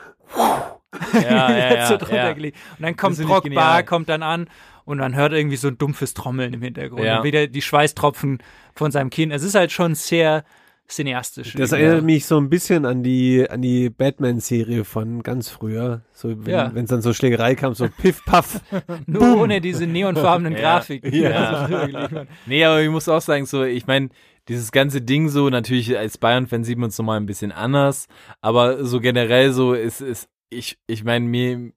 Ja, ja, ja, so ja. Und dann kommt Drogba, kommt dann an und man hört irgendwie so ein dumpfes Trommeln im Hintergrund. Ja. Und wieder die Schweißtropfen von seinem Kinn. Es ist halt schon sehr cineastisch. Das erinnert mich so ein bisschen an die, an die Batman-Serie von ganz früher. So, wenn Ja. es dann so Schlägerei kam, so piff, paff. Nur ohne diese neonfarbenen Ja. Grafiken. Ja. so werden. Nee, aber ich muss auch sagen, so, ich meine, dieses ganze Ding so, natürlich als Bayern-Fan sieht man es nochmal ein bisschen anders, aber so generell so ist, ist ich, ich meine, mir,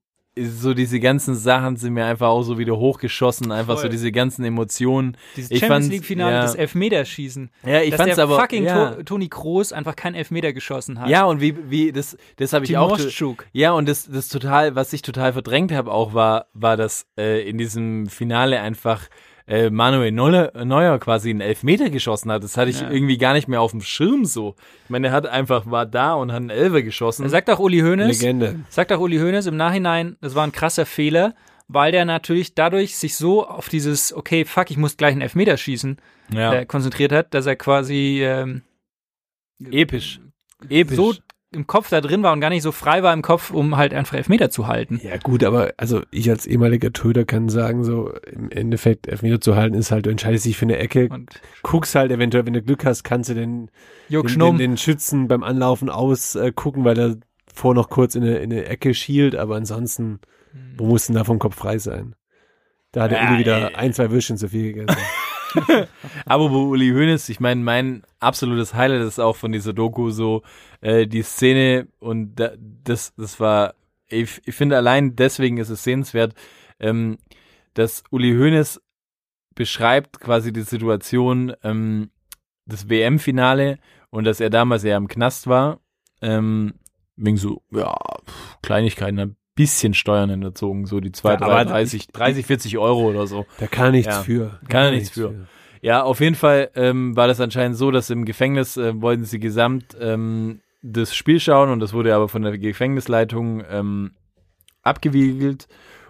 so diese ganzen Sachen sind mir einfach auch so wieder hochgeschossen, einfach Voll. so diese ganzen Emotionen. Dieses Ich Champions League Finale, ja. das Elfmeterschießen. Ja, ich dass fand's der aber, fucking ja. To Toni Kroos einfach keinen Elfmeter geschossen hat. Ja, und wie, wie, das, das habe ich auch. Timoschuk. Ja, und das, das total, was ich total verdrängt habe auch, war, war, dass äh, in diesem Finale einfach äh, Manuel Neuer, Neuer quasi einen Elfmeter geschossen hat. Das hatte ich Ja. irgendwie gar nicht mehr auf dem Schirm so. Ich meine, er hat einfach, war da und hat einen Elfer geschossen. Sagt auch Uli Hoeneß, Legende. sagt auch Uli Hoeneß im Nachhinein, das war ein krasser Fehler, weil der natürlich dadurch sich so auf dieses, okay, fuck, ich muss gleich einen Elfmeter schießen, Ja. äh, konzentriert hat, dass er quasi ähm, Episch. Episch. so im Kopf da drin war und gar nicht so frei war im Kopf, um halt einfach Elfmeter zu halten. Ja gut, aber also ich als ehemaliger Töter kann sagen, so im Endeffekt Elfmeter zu halten ist halt, du entscheidest dich für eine Ecke, Und guckst halt eventuell, wenn du Glück hast, kannst du den, Juck den, den, den Schützen beim Anlaufen ausgucken, äh, weil er vor noch kurz in eine, in eine Ecke schielt, aber ansonsten, wo muss denn da vom Kopf frei sein? Da hat der Ja, Uli wieder ey. ein, zwei Würstchen zu viel gegessen. Apropos Uli Hoeneß, ich meine, mein absolutes Highlight ist auch von dieser Doku so äh, die Szene und da, das, das war, ich, ich finde allein deswegen ist es sehenswert, ähm, dass Uli Hoeneß beschreibt quasi die Situation ähm, des WM-Finale und dass er damals eher im Knast war, ähm, wegen so, ja, Kleinigkeiten, ein bisschen Steuern hinterzogen, so die 2, Ja, aber 30, 30, 40 Euro oder so. Da kann nichts Ja. für. Da Kann er nichts für. Ja, auf jeden Fall ähm, war das anscheinend so, dass im Gefängnis äh, wollten sie gesamt ähm, das Spiel schauen und das wurde aber von der Gefängnisleitung ähm, abgewiegelt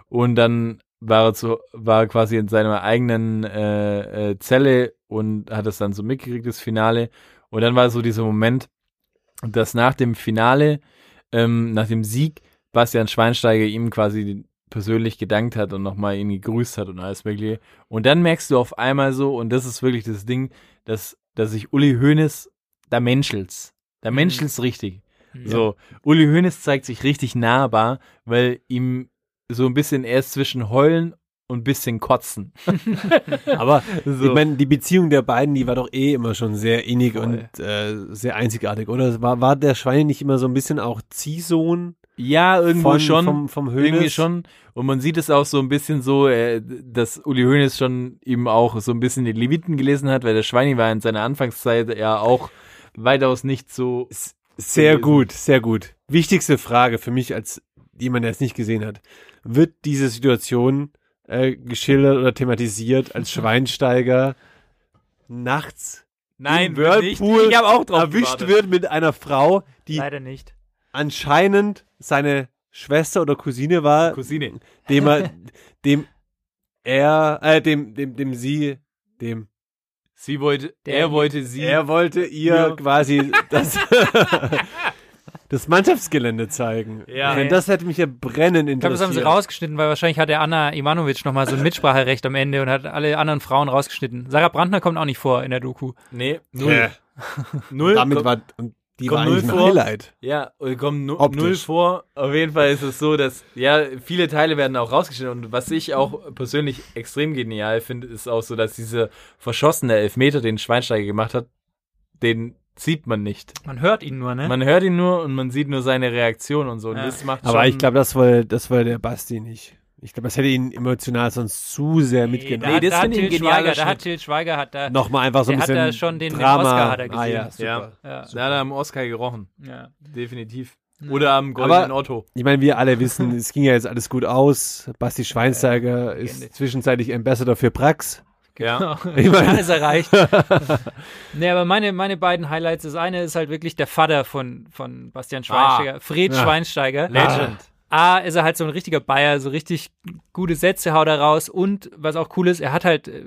und dann war er, zu, war er quasi in seiner eigenen äh, äh, Zelle und hat das dann so mitgekriegt, das Finale. Und dann war so dieser Moment, dass nach dem Finale, ähm, nach dem Sieg, Bastian Schweinsteiger ihm quasi persönlich gedankt hat und nochmal ihn gegrüßt hat und alles mögliche. Und dann merkst du auf einmal so, und das ist wirklich das Ding, dass, dass sich Uli Hoeneß, da menschelt's. Da menschelt's richtig. So, Uli Hoeneß zeigt sich richtig nahbar, weil ihm so ein bisschen erst zwischen heulen und ein bisschen kotzen. Aber So. ich meine, die Beziehung der beiden, die war doch eh immer schon sehr innig Voll. und äh, sehr einzigartig, oder? War, war der Schweine nicht immer so ein bisschen auch Ziehsohn Ja, irgendwo von, schon. vom, vom Hönes? Irgendwie schon. Und man sieht es auch so ein bisschen so, äh, dass Uli Hoeneß schon eben auch so ein bisschen die Leviten gelesen hat, weil der Schweini war in seiner Anfangszeit ja auch weitaus nicht so. Sehr gewesen. gut, sehr gut. Wichtigste Frage für mich als jemand, der es nicht gesehen hat. Wird diese Situation äh, geschildert oder thematisiert, als Schweinsteiger nachts Nein, im Whirlpool Ich habe auch drauf erwischt gewartet. wird mit einer Frau, die Leider nicht. Anscheinend seine Schwester oder Cousine war, Cousine. dem er, dem er, äh, dem, dem, dem sie, dem, Sie wollte, Der- er wollte sie. er wollte ihr Ja. quasi das, das Mannschaftsgelände zeigen. Ja. Wenn das hätte mich ja brennend Ich glaube, das haben sie interessiert. rausgeschnitten, weil wahrscheinlich hat der Anna Ivanovic nochmal so ein Mitspracherecht am Ende und hat alle anderen Frauen rausgeschnitten. Sarah Brandner kommt auch nicht vor in der Doku. nee, null. Ja. Null. Damit Komm- war, und die kommt war eigentlich null vor. Highlight. Ja, und kommen nu Optisch. null vor. Auf jeden Fall ist es so, dass, ja, viele Teile werden auch rausgeschnitten. Und was ich auch persönlich extrem genial finde, ist auch so, dass dieser verschossene Elfmeter, den Schweinsteiger gemacht hat, den sieht man nicht. Man hört ihn nur, ne? Man hört ihn nur und man sieht nur seine Reaktion und so. Und Ja. das macht Aber schon, ich glaube, das war, das war der Basti nicht. Ich glaube, das hätte ihn emotional sonst zu sehr mitgenommen. Nee, das da hat finde ich ein Til genialer Schweiger, da hat Schnitt. Til Schweiger hat da, Nochmal einfach so ein Der hat bisschen da schon den- den Drama. Oscar hat er Ah, ja, gesehen. super. Ja. ja, da hat er am Oscar gerochen. ja. Definitiv. Oder am Goldenen Otto. Ich meine, wir alle wissen, es ging ja jetzt alles gut aus. Basti Schweinsteiger Legende. ist zwischenzeitlich Ambassador für Prax. Ja. Ich meine, Alles erreicht. nee, aber meine, meine beiden Highlights, das eine ist halt wirklich der Vater von, von Bastian Schweinsteiger, Fred Ja. Schweinsteiger. Legend. A, ist er halt so ein richtiger Bayer, so richtig gute Sätze haut er raus und was auch cool ist, er hat halt äh,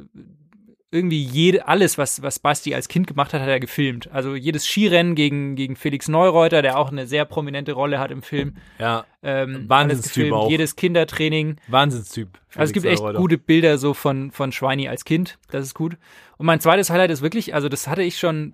irgendwie jede, alles, was, was Basti als Kind gemacht hat, hat er gefilmt. Also jedes Skirennen gegen, gegen Felix Neureuter, der auch eine sehr prominente Rolle hat im Film. Ja. Ähm, Wahnsinnstyp auch. Jedes Kindertraining. Wahnsinnstyp. Also es gibt Felix echt gute Bilder so von, von Schweini als Kind. Das ist gut. Und mein zweites Highlight ist wirklich, also das hatte ich schon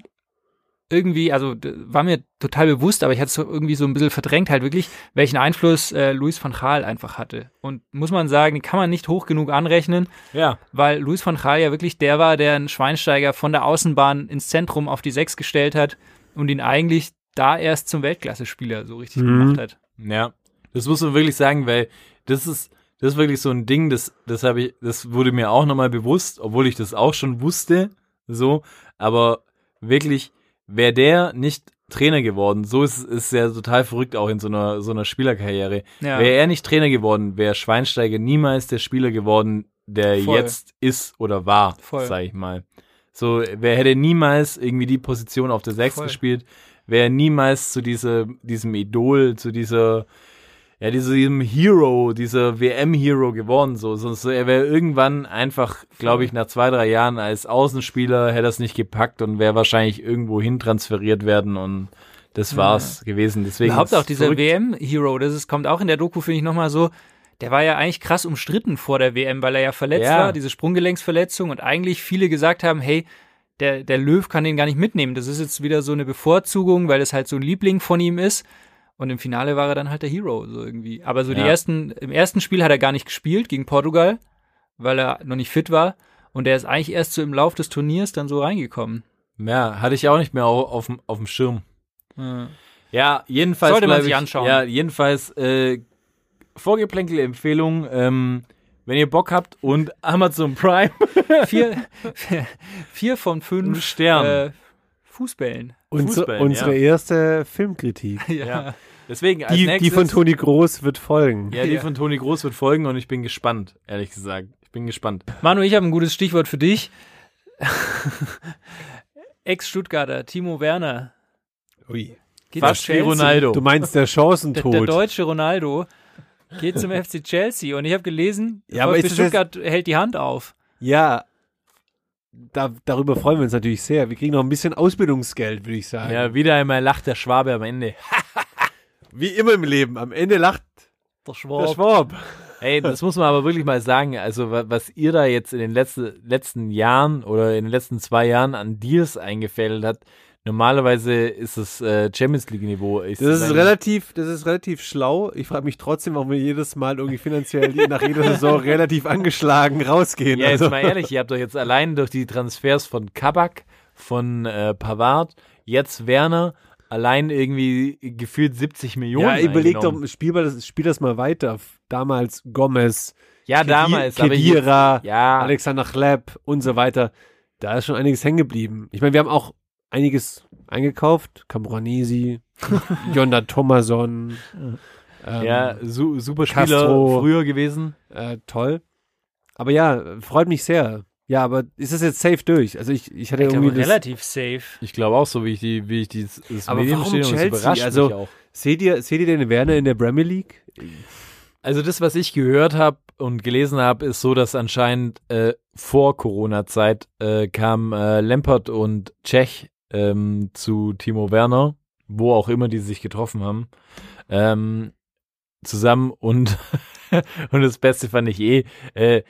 irgendwie, also war mir total bewusst, aber ich hatte es so irgendwie so ein bisschen verdrängt, halt wirklich, welchen Einfluss äh, Luis van Gaal einfach hatte. Und muss man sagen, den kann man nicht hoch genug anrechnen, Ja. weil Luis van Gaal ja wirklich der war, der einen Schweinsteiger von der Außenbahn ins Zentrum auf die Sechs gestellt hat und ihn eigentlich da erst zum Weltklasse-Spieler so richtig Mhm. gemacht hat. Ja, das muss man wirklich sagen, weil das ist, das ist wirklich so ein Ding, das, das habe ich, das wurde mir auch nochmal bewusst, obwohl ich das auch schon wusste, so, aber wirklich, wäre der nicht Trainer geworden, so ist, ist ja total verrückt auch in so einer, so einer Spielerkarriere. Ja. Wäre er nicht Trainer geworden, wäre Schweinsteiger niemals der Spieler geworden, der Voll. jetzt ist oder war, Voll. sag ich mal. So, wer hätte niemals irgendwie die Position auf der Sechs Voll. gespielt, wäre niemals zu dieser, diesem Idol, zu dieser, ja, diesem Hero, dieser WM-Hero geworden. So, so, so er wäre irgendwann einfach, glaube ich, nach zwei, drei Jahren als Außenspieler hätte er es nicht gepackt und wäre wahrscheinlich irgendwo hin transferiert werden und das war's gewesen. Deswegen Überhaupt auch dieser. WM-Hero, das ist, kommt auch in der Doku, finde ich, nochmal so. Der war ja eigentlich krass umstritten vor der WM, weil er ja verletzt Ja. war, diese Sprunggelenksverletzung und eigentlich viele gesagt haben, hey, der, der Löw kann den gar nicht mitnehmen. Das ist jetzt wieder so eine Bevorzugung, weil es halt so ein Liebling von ihm ist. Und im Finale war er dann halt der Hero, so irgendwie. Aber so die Ja. ersten, im ersten Spiel hat er gar nicht gespielt gegen Portugal, weil er noch nicht fit war. Und er ist eigentlich erst so im Lauf des Turniers dann so reingekommen. Ja, hatte ich auch nicht mehr auf, auf, dem- auf dem Schirm. Ja, jedenfalls. Sollte man sich ich, anschauen. Ja, jedenfalls äh, Vorgeplänkel-Empfehlung. Ähm, wenn ihr Bock habt und Amazon Prime Vier, vier von fünf Stern. Äh, Fußbällen. Unsere, Fußball, unsere ja. erste Filmkritik. Ja. Deswegen als Die, nächstes, die von Toni Groß wird folgen. Ja, die Ja. von Toni Groß wird folgen und ich bin gespannt, ehrlich gesagt. Ich bin gespannt. Manu, ich habe ein gutes Stichwort für dich. Ex-Stuttgarter, Timo Werner. Ui. Geht Fast wie. Ronaldo. Du meinst der Der, Chancentod. der deutsche Ronaldo geht zum FC Chelsea und ich habe gelesen, Ja, aber ist das Stuttgart hält die Hand auf. Ja, da, darüber freuen wir uns natürlich sehr. Wir kriegen noch ein bisschen Ausbildungsgeld, würde ich sagen. Ja, wieder einmal lacht der Schwabe am Ende. Wie immer im Leben. Am Ende lacht Der der Schwab. Schwab. Ey, das muss man aber wirklich mal sagen. Also, wa- was ihr da jetzt in den letzten, letzten Jahren oder in den letzten zwei Jahren an Deals eingefädelt hat, normalerweise ist es äh, Champions League-Niveau. Das ist relativ, das ist relativ schlau. Ich frage mich trotzdem, warum wir jedes Mal irgendwie finanziell nach jeder Saison relativ angeschlagen rausgehen. Ja, jetzt also, mal ehrlich, ihr habt doch jetzt allein durch die Transfers von Kabak, von äh, Pavard, jetzt Werner, allein irgendwie gefühlt 70 Millionen. ja überleg doch, spiel, mal das, spiel das mal weiter. Damals Gomez, Ja, damals. aber Kedira, ja, Alexander Chleb und so weiter. Da ist schon einiges hängen geblieben. Ich meine, wir haben auch einiges eingekauft. Camoranesi, Jonda Thomason. Ähm, ja su super Spieler Castro. früher gewesen. äh, toll. Aber ja, freut mich sehr. Ja, aber ist das jetzt safe durch? Also ich, ich hatte Ich glaube, irgendwie das, relativ safe. Ich glaube auch so, wie ich die, wie ich die, das Aber Medium warum stehe, Chelsea? überrascht Also- mich auch. Seht ihr, seht ihr den Werner in der Premier League? Also das, was ich gehört habe und gelesen habe, ist so, dass anscheinend äh, vor Corona-Zeit äh, kam äh, Lampert und Czech ähm, zu Timo Werner, wo auch immer die sich getroffen haben, ähm, zusammen und und das Beste fand ich eh, äh,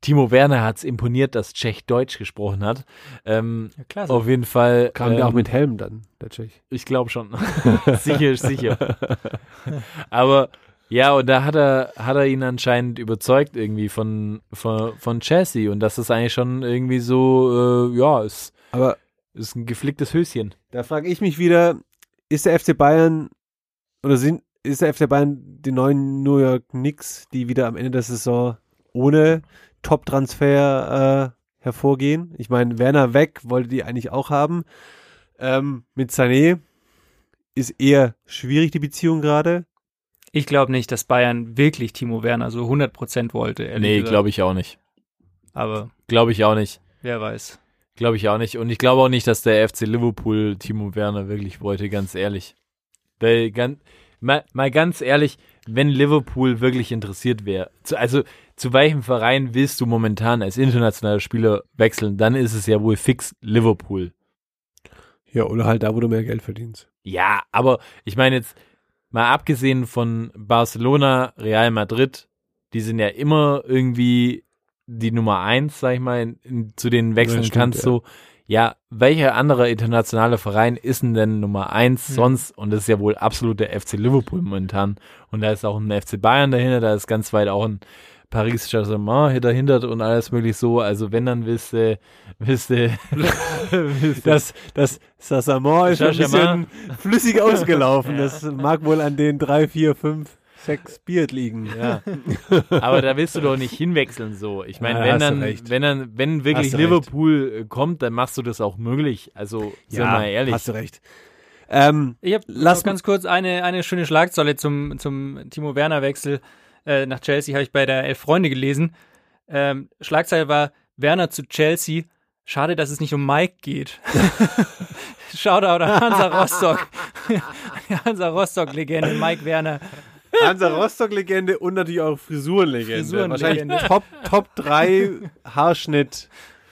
Timo Werner hat's imponiert, dass Czech Deutsch gesprochen hat. Ähm, Ja, klasse. auf jeden Fall. Kam der auch ähm, mit Helm dann, der Tschech. ich glaube schon. sicher, sicher. Aber ja, und da hat er, hat er ihn anscheinend überzeugt irgendwie von, von, von Chelsea und das ist eigentlich schon irgendwie so, äh, ja, ist, Aber ist ein geflicktes Höschen. da frage ich mich wieder, ist der FC Bayern oder sind, ist der FC Bayern die neuen New York Knicks, die wieder am Ende der Saison ohne Top-Transfer äh, hervorgehen? Ich meine, Werner weg wollte die eigentlich auch haben. Ähm, mit Sané ist eher schwierig die Beziehung gerade. Ich glaube nicht, dass Bayern wirklich Timo Werner so 100% wollte. Nee, glaube ich auch nicht. Aber Glaube ich auch nicht. wer weiß. Glaube ich auch nicht. Und ich glaube auch nicht, dass der FC Liverpool Timo Werner wirklich wollte, ganz ehrlich. Weil, ganz, mal, mal ganz ehrlich, wenn Liverpool wirklich interessiert wäre, also zu welchem Verein willst du momentan als internationaler Spieler wechseln, dann ist es ja wohl fix Liverpool. Ja, oder halt da, wo du mehr Geld verdienst. Ja, aber ich meine jetzt, mal abgesehen von Barcelona, Real Madrid, die sind ja immer irgendwie die Nummer eins, sag ich mal, in, in, zu denen wechseln Ja, kannst ja. du. Ja, welcher andere internationale Verein ist denn denn Nummer eins Hm. sonst? Und das ist ja wohl absolut der FC Liverpool momentan. Und da ist auch ein FC Bayern dahinter, da ist ganz weit auch ein Paris Saint-Germain dahinter und alles möglich so. Also wenn, dann willst du, willst du, willst du Das, Sassamon ist ein Saint-Germain. bisschen flüssig ausgelaufen. Das mag wohl an den drei, vier, fünf, sechs Bier liegen. Ja. Aber da willst du doch nicht hinwechseln so. Ich meine, Ja, wenn dann, recht. wenn dann, wenn wirklich Liverpool äh, kommt, dann machst du das auch möglich. Also, sei mal ehrlich. hast du recht. Ähm, Ich habe ganz kurz eine, eine schöne Schlagzeile zum, zum Timo Werner-Wechsel äh, nach Chelsea, habe ich bei der Elf Freunde gelesen. Ähm, Schlagzeile war Werner zu Chelsea. Schade, dass es nicht um Mike geht. Shoutout an Hansa Rostock. Hansa Rostock-Legende Mike Werner Hansa Rostock-Legende und natürlich auch Frisurenlegende. Frisurenlegende. Wahrscheinlich Top, Top 3 Haarschnitt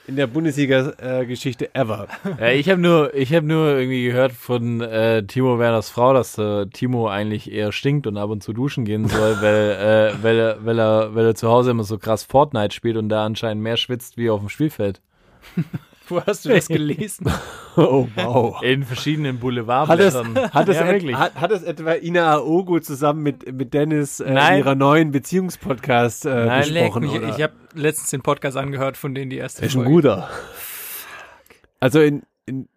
in der Bundesliga-Geschichte ever. Ja, ich habe nur, ich habe nur irgendwie gehört von äh, Timo Werners Frau, dass äh, Timo eigentlich eher stinkt und ab und zu duschen gehen soll, weil, äh, weil, er, weil, er, weil er zu Hause immer so krass Fortnite spielt und da anscheinend mehr schwitzt wie auf dem Spielfeld. Wo hast du das gelesen? Oh, wow. In verschiedenen Hat es, Boulevardblättern. hat, es ja, et, hat, hat es etwa Ina Aogo zusammen mit, mit Dennis äh, Nein. in ihrer neuen Beziehungspodcast äh, Nein, Leck besprochen? mich, oder? ich habe letztens den Podcast angehört, von denen die erste Er ist ein Folge. guter. Also in, in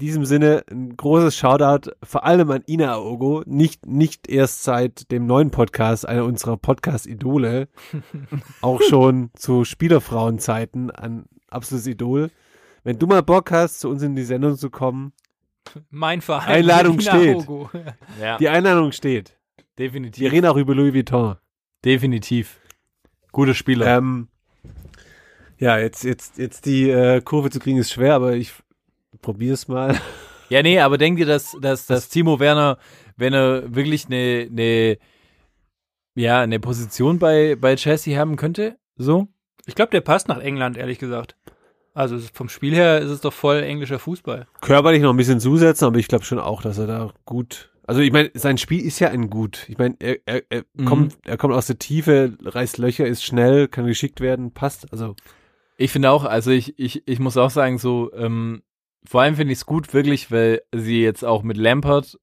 diesem Sinne ein großes Shoutout vor allem an Ina Aogo, nicht, nicht erst seit dem neuen Podcast, einer unserer Podcast-Idole, auch schon zu Spielerfrauenzeiten ein absolutes Idol. Wenn du mal Bock hast, zu uns in die Sendung zu kommen, Mein Verein. Einladung steht. Ja, die Einladung steht. Wir definitiv. reden auch über Louis Vuitton. Definitiv. Guter Spieler. Ähm, ja, jetzt, jetzt, jetzt die äh, Kurve zu kriegen ist schwer, aber ich probier's mal. Ja, nee, aber denkt ihr, dass, dass, dass Timo Werner, wenn er wirklich eine, eine, ja, eine Position bei, bei Chelsea haben könnte? So? Ich glaube, der passt nach England, ehrlich gesagt. Also es- vom Spiel her ist es doch voll englischer Fußball. körperlich noch ein bisschen zusetzen, aber ich glaube schon auch, dass er da gut. Also ich meine, sein Spiel ist ja ein gut. Ich meine, er, er, er Mhm. kommt, er kommt aus der Tiefe, reißt Löcher, ist schnell, kann geschickt werden, passt. Also Ich finde auch, also ich, ich, ich muss auch sagen, so, ähm, vor allem finde ich es gut, wirklich, weil sie jetzt auch mit Lampard,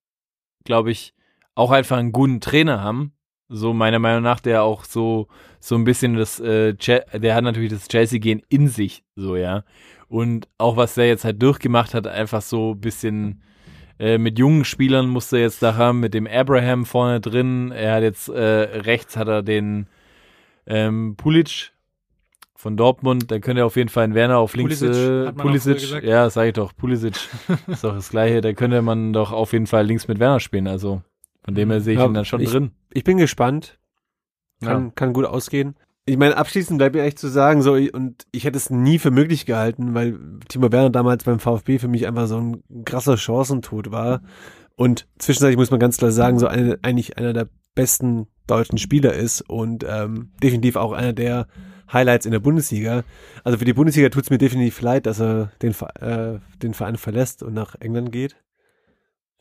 glaube ich, auch einfach einen guten Trainer haben. So meiner Meinung nach, der auch so, so ein bisschen das, äh, der hat natürlich das Chelsea-Gehen in sich, so, ja. Und auch was der jetzt halt durchgemacht hat, einfach so ein bisschen äh, mit jungen Spielern musste er jetzt da haben, mit dem Abraham vorne drin. Er hat jetzt äh, rechts hat er den ähm, Pulic von Dortmund, dann könnte er auf jeden Fall einen Werner auf links. Pulisic, äh, Pulisic, ja, sag ich doch, Pulisic ist doch das Gleiche. Da könnte man doch auf jeden Fall links mit Werner spielen. Also von dem her sehe ich Ja, ihn dann schon ich- drin. ich bin gespannt. Kann, kann gut ausgehen. Ich meine, abschließend bleibt mir echt zu sagen, so, und ich hätte es nie für möglich gehalten, weil Timo Werner damals beim VfB für mich einfach so ein krasser Chancentod war. Und zwischenzeitlich muss man ganz klar sagen, so eine, eigentlich einer der besten deutschen Spieler ist und ähm, definitiv auch einer der Highlights in der Bundesliga. Also für die Bundesliga tut es mir definitiv leid, dass er den, äh, den Verein verlässt und nach England geht.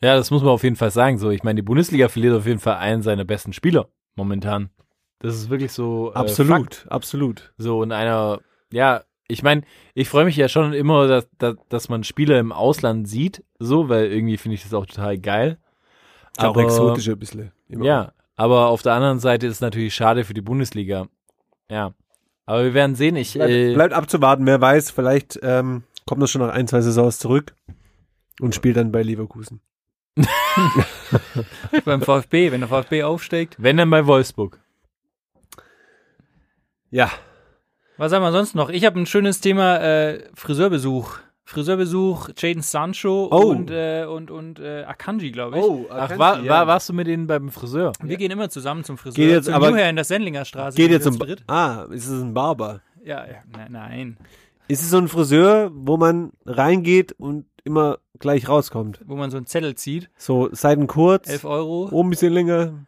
Ja, das muss man auf jeden Fall sagen. So, ich meine, die Bundesliga verliert auf jeden Fall einen seiner besten Spieler momentan. Das ist wirklich so. Äh, Absolut, Fakt. absolut. So in einer, ja, ich meine, ich freue mich ja schon immer, dass, dass, dass man Spieler im Ausland sieht, so, weil irgendwie finde ich das auch total geil. Ist auch exotischer ein bisschen. Immer. Ja, aber auf der anderen Seite ist es natürlich schade für die Bundesliga. Ja. Aber wir werden sehen. Ich, Bleibt, äh, bleibt abzuwarten, wer weiß, vielleicht ähm, kommt er schon nach ein, zwei Saisons zurück und spielt dann bei Leverkusen. Beim VfB, wenn der VfB aufsteigt. wenn dann bei Wolfsburg. Ja, Was haben wir sonst noch? Ich habe ein schönes Thema äh, Friseurbesuch. Friseurbesuch, Jaden Sancho Oh. und, äh, und, und äh, Akanji, glaube ich. Ach, war, war, warst du mit denen beim Friseur? Wir gehen immer zusammen zum Friseur. Geht jetzt zum aber- in der Sendlinger Straße. Geht jetzt wir um. zu dritt. Ah, ist es ein Barber? Ja, ja, nein, nein. Ist es so ein Friseur, wo man reingeht und immer gleich rauskommt? Wo man so einen Zettel zieht. So Seiten kurz, 11 Euro. oben ein bisschen länger.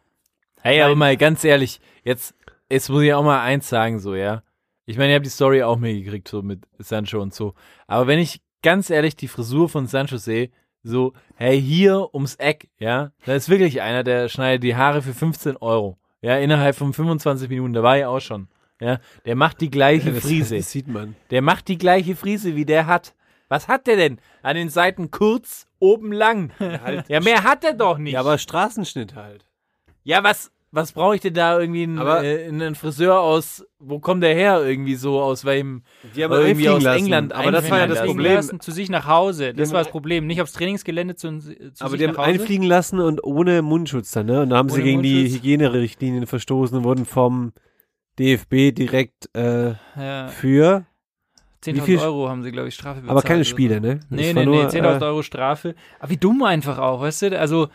Hey, aber mal ganz ehrlich, jetzt, jetzt muss ich auch mal eins sagen, so, ja. Ich meine, ihr habt die Story auch mitgekriegt, so mit Sancho und so. Aber wenn ich ganz ehrlich die Frisur von Sancho sehe, so, hey, hier ums Eck, ja, da ist wirklich einer, der schneidet die Haare für 15 Euro. Ja, innerhalb von 25 Minuten, da war ich auch schon. Ja, der macht die gleiche Das, Frise. das sieht man. Der macht die gleiche Frise, wie der hat. Was hat der denn? An den Seiten kurz, oben lang. Ja, mehr hat er doch nicht. Ja, aber Straßenschnitt halt. Ja, was, was brauche ich denn da irgendwie einen, Aber- äh, einen Friseur aus, wo kommt der her irgendwie so, aus welchem, Die haben irgendwie einfliegen aus lassen. England aber das war ja das einfliegen Problem. Lassen, zu sich nach Hause. Das war das Problem. Nicht aufs Trainingsgelände zu, zu Aber sich die haben einfliegen lassen und ohne Mundschutz dann, ne? Und da haben sie Ohne gegen die Mundschutz. Hygienerichtlinien verstoßen und wurden vom DFB direkt äh, Ja, für, 10.000 viel- Euro haben sie, glaube ich, Strafe bezahlt. aber keine so. Spiele, ne? Nee, nee, nur, nee, 10.000 äh, Euro Strafe. Aber wie dumm einfach auch, weißt du? Also,